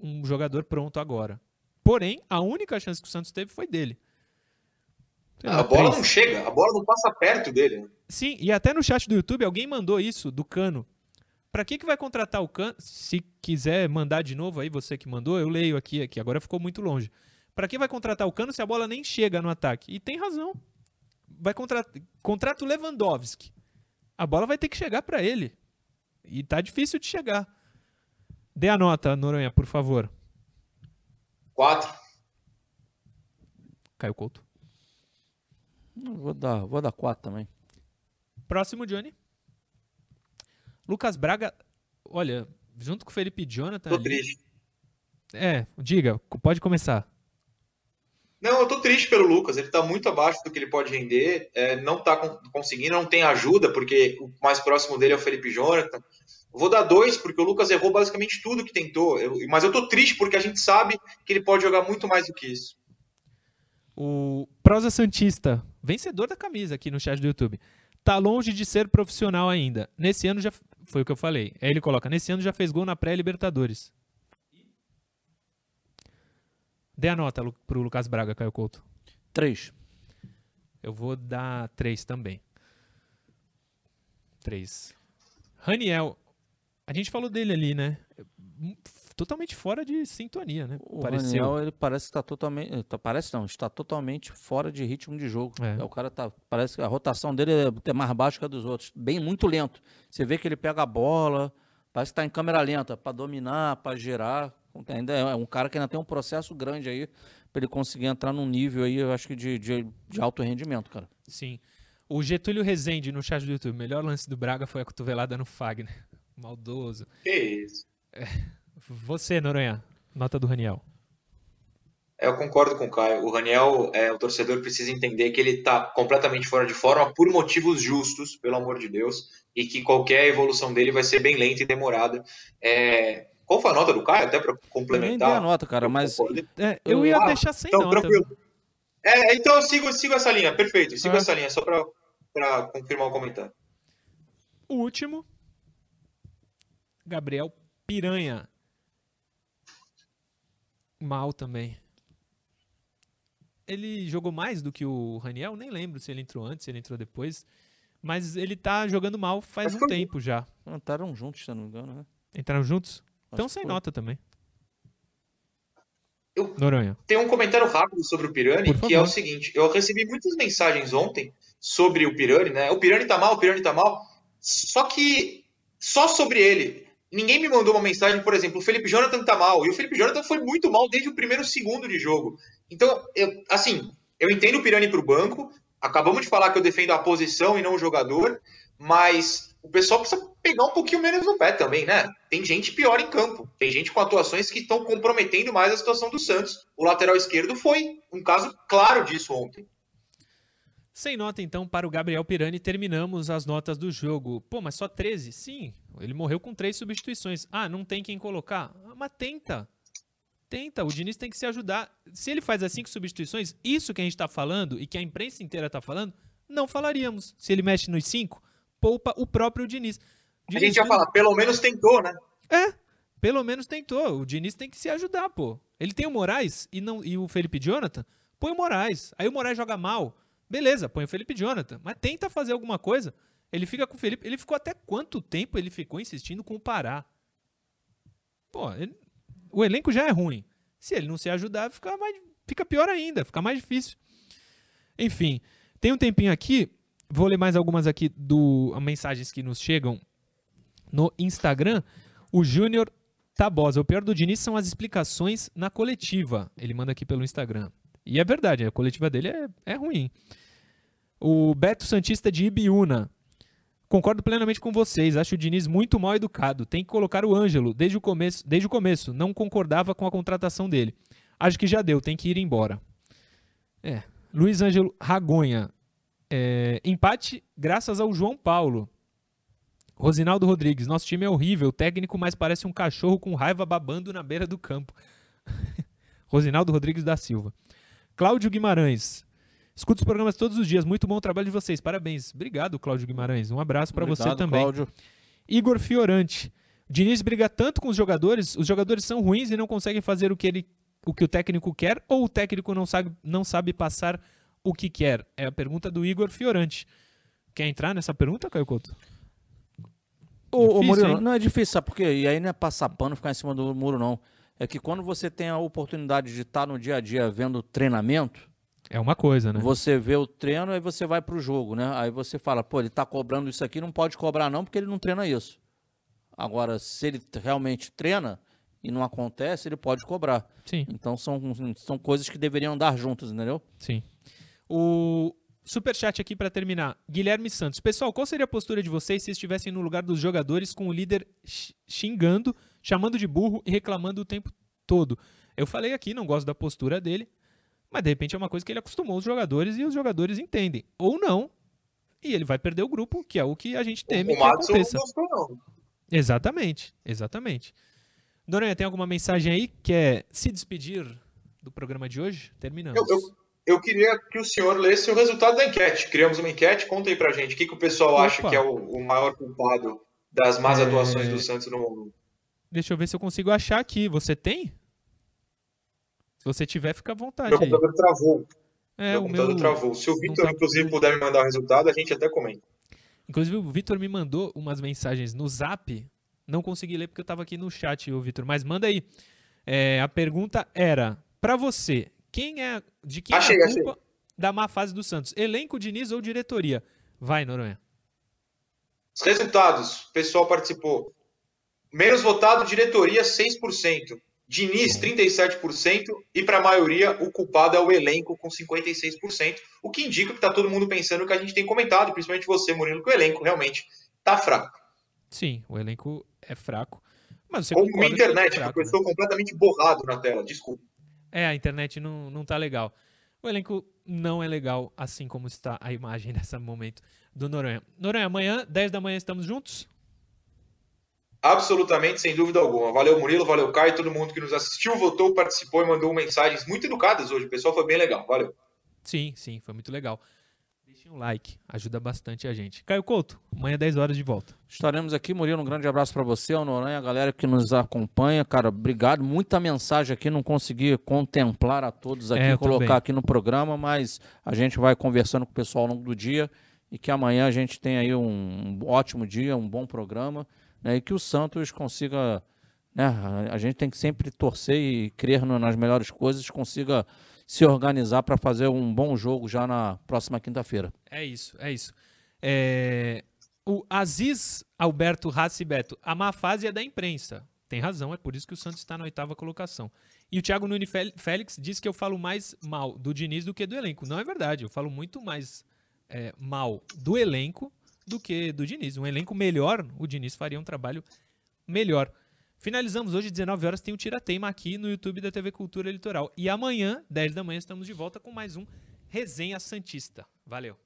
um jogador pronto agora. Porém, a única chance que o Santos teve foi dele. Lá, a bola três. não chega, a bola não passa perto dele. Sim, e até no chat do YouTube alguém mandou isso do Cano. Para que que vai contratar o Cano? Se quiser mandar de novo aí, você que mandou, eu leio aqui, aqui. Agora ficou muito longe. Para que vai contratar o Cano se a bola nem chega no ataque? E tem razão. Vai contratar contrata o Lewandowski. A bola vai ter que chegar para ele. E tá difícil de chegar. Dê a nota, Noronha, por favor. Quatro. Caio Couto. Vou dar, vou dar quatro também. Próximo, Johnny. Lucas Braga, olha, junto com o Felipe Jonathan. Tô ali... triste. É, diga, pode começar. Não, eu tô triste pelo Lucas. Ele tá muito abaixo do que ele pode render. É, não tá conseguindo, não tem ajuda, porque o mais próximo dele é o Felipe Jonathan. vou dar dois, porque o Lucas errou basicamente tudo que tentou. Eu, mas eu tô triste porque a gente sabe que ele pode jogar muito mais do que isso. O Prosa Santista, vencedor da camisa aqui no chat do YouTube. Tá longe de ser profissional ainda. Nesse ano já. Foi o que eu falei. Aí ele coloca: nesse ano já fez gol na pré-Libertadores. Dê a nota pro Lucas Braga, Caio Couto. Três. Eu vou dar três também. Três. Raniel. A gente falou dele ali, né? Totalmente fora de sintonia, né? O Pareceu. Raniel, ele parece estar totalmente. Tá, parece não, está totalmente fora de ritmo de jogo. É. O cara tá. Parece que a rotação dele é mais baixa que a dos outros. Bem, muito lento. Você vê que ele pega a bola, parece que está em câmera lenta, para dominar, para gerar. Ainda é um cara que ainda tem um processo grande aí para ele conseguir entrar num nível aí, eu acho que de, de, de, alto rendimento, cara. Sim. O Getúlio Rezende no chat do YouTube. Melhor lance do Braga foi a cotovelada no Fagner. (laughs) Maldoso. Que isso. É. Você, Noronha. Nota do Raniel. Eu concordo com o Caio. O Raniel, é, o torcedor precisa entender que ele está completamente fora de forma por motivos justos, pelo amor de Deus, e que qualquer evolução dele vai ser bem lenta e demorada. É, qual foi a nota do Caio? Até para complementar. Eu nem a nota, cara, mas. É, eu ia ah, deixar sem então, nota. Tranquilo. É, então eu sigo, sigo essa linha, perfeito. Sigo ah. essa linha, só para confirmar o comentário. O último. Gabriel Piranha. Mal também. Ele jogou mais do que o Raniel? Nem lembro se ele entrou antes, se ele entrou depois. Mas ele tá jogando mal faz um tempo já. Entraram juntos, se não me engano, né? Entraram juntos? Então sem foi. nota também. Eu Noronha. tenho um comentário rápido sobre o Pirani, que é o seguinte: eu recebi muitas mensagens ontem sobre o Pirani, né? O Pirani tá mal, o Pirani tá mal. Só que só sobre ele. Ninguém me mandou uma mensagem, por exemplo, o Felipe Jonathan tá mal. E o Felipe Jonathan foi muito mal desde o primeiro segundo de jogo. Então, eu, assim, eu entendo o Pirani pro banco. Acabamos de falar que eu defendo a posição e não o jogador. Mas o pessoal precisa pegar um pouquinho menos no pé também, né? Tem gente pior em campo. Tem gente com atuações que estão comprometendo mais a situação do Santos. O lateral esquerdo foi um caso claro disso ontem. Sem nota, então, para o Gabriel Pirani, terminamos as notas do jogo. Pô, mas só 13? Sim, ele morreu com três substituições. Ah, não tem quem colocar? Ah, mas tenta. Tenta, o Diniz tem que se ajudar. Se ele faz as cinco substituições, isso que a gente está falando e que a imprensa inteira está falando, não falaríamos. Se ele mexe nos cinco, poupa o próprio Diniz. Diniz a gente já fala, pelo menos tentou, né? É, pelo menos tentou. O Diniz tem que se ajudar, pô. Ele tem o Moraes e, não, e o Felipe Jonathan, põe o Moraes. Aí o Moraes joga mal, beleza, põe o Felipe Jonathan. Mas tenta fazer alguma coisa. Ele fica com o Felipe. Ele ficou até quanto tempo ele ficou insistindo com o Pará? Pô, ele, o elenco já é ruim. Se ele não se ajudar, fica, mais, fica pior ainda, fica mais difícil. Enfim, tem um tempinho aqui. Vou ler mais algumas aqui do mensagens que nos chegam no Instagram. O Júnior Tabosa. O pior do Diniz são as explicações na coletiva. Ele manda aqui pelo Instagram. E é verdade, a coletiva dele é, é ruim. O Beto Santista de Ibiúna. Concordo plenamente com vocês. Acho o Diniz muito mal educado. Tem que colocar o Ângelo desde o começo. Desde o começo. Não concordava com a contratação dele. Acho que já deu. Tem que ir embora. É. Luiz Ângelo Ragonha. É, empate graças ao João Paulo. Rosinaldo Rodrigues. Nosso time é horrível. Técnico mais parece um cachorro com raiva babando na beira do campo. (laughs) Rosinaldo Rodrigues da Silva. Cláudio Guimarães. Escuto os programas todos os dias. Muito bom o trabalho de vocês. Parabéns. Obrigado, Cláudio Guimarães. Um abraço para você também. Cláudio. Igor Fiorante. Diniz briga tanto com os jogadores, os jogadores são ruins e não conseguem fazer o que, ele, o, que o técnico quer, ou o técnico não sabe, não sabe passar o que quer? É a pergunta do Igor Fiorante. Quer entrar nessa pergunta, Caio Couto? Ô, Murilo, não é difícil, sabe por quê? E aí não é passar pano ficar em cima do muro, não. É que quando você tem a oportunidade de estar no dia a dia vendo treinamento, é uma coisa, né? Você vê o treino e você vai pro jogo, né? Aí você fala, pô, ele tá cobrando isso aqui, não pode cobrar não, porque ele não treina isso. Agora, se ele realmente treina e não acontece, ele pode cobrar. Sim. Então são, são coisas que deveriam andar juntas, entendeu? Sim. O superchat aqui para terminar. Guilherme Santos. Pessoal, qual seria a postura de vocês se estivessem no lugar dos jogadores com o líder xingando, chamando de burro e reclamando o tempo todo? Eu falei aqui, não gosto da postura dele. Mas de repente é uma coisa que ele acostumou os jogadores e os jogadores entendem. Ou não. E ele vai perder o grupo, que é o que a gente teme o que aconteça. Não não. Exatamente, exatamente. Noronha, tem alguma mensagem aí? Quer se despedir do programa de hoje? Terminamos. Eu, eu, eu, queria que o senhor lesse o resultado da enquete. Criamos uma enquete, conta aí pra gente. O que, que o pessoal Opa. acha que é o, o maior culpado das más é... atuações do Santos no mundo? Deixa eu ver se eu consigo achar aqui. Você tem? Se você tiver, fica à vontade. Meu computador aí. travou. É, meu o computador meu... travou. Se o Vitor, tá... inclusive, puder me mandar o resultado, a gente até comenta. Inclusive, o Vitor me mandou umas mensagens no zap. Não consegui ler porque eu estava aqui no chat, o Vitor. Mas manda aí. É, a pergunta era: para você, quem é de quem achei, é a culpa achei. da má fase do Santos? Elenco, Diniz ou diretoria? Vai, Noronha. Os resultados. O pessoal participou. Menos votado, diretoria, 6%. Diniz, 37%, e para a maioria o culpado é o elenco, com 56%, o que indica que está todo mundo pensando o que a gente tem comentado, principalmente você, Murilo, que o elenco realmente está fraco. Sim, o elenco é fraco. Mas você Como a internet, é fraco, porque eu estou completamente borrado na tela, desculpa. É, a internet não, não tá legal. O elenco não é legal, assim como está a imagem (laughs) nesse momento do Noronha. Noronha, amanhã, 10 da manhã, estamos juntos? Absolutamente, sem dúvida alguma. Valeu, Murilo, valeu, Caio, todo mundo que nos assistiu, votou, participou e mandou mensagens muito educadas hoje. O pessoal foi bem legal. Valeu. Sim, sim, foi muito legal. Deixem um like, ajuda bastante a gente. Caio Couto, amanhã 10 horas de volta. Estaremos aqui, Murilo. Um grande abraço para você, ao Noronha, a galera que nos acompanha. Cara, obrigado. Muita mensagem aqui, não consegui contemplar a todos aqui, é, colocar aqui no programa, mas a gente vai conversando com o pessoal ao longo do dia e que amanhã a gente tenha aí um ótimo dia, um bom programa né, e que o Santos consiga. Né, a gente tem que sempre torcer e crer nas melhores coisas, consiga se organizar para fazer um bom jogo já na próxima quinta-feira. É isso, é isso. É... O Aziz Alberto Rassi Beto, a má fase é da imprensa. Tem razão, é por isso que o Santos está na oitava colocação. E o Thiago Nunes Félix diz que eu falo mais mal do Diniz do que do elenco. Não é verdade, eu falo muito mais é, mal do elenco do que do Diniz. Um elenco melhor, o Diniz faria um trabalho melhor. Finalizamos hoje, 19 horas, tem o Tira-Teima aqui no YouTube da TV Cultura Litoral. E amanhã, 10 da manhã, estamos de volta com mais um Resenha Santista. Valeu!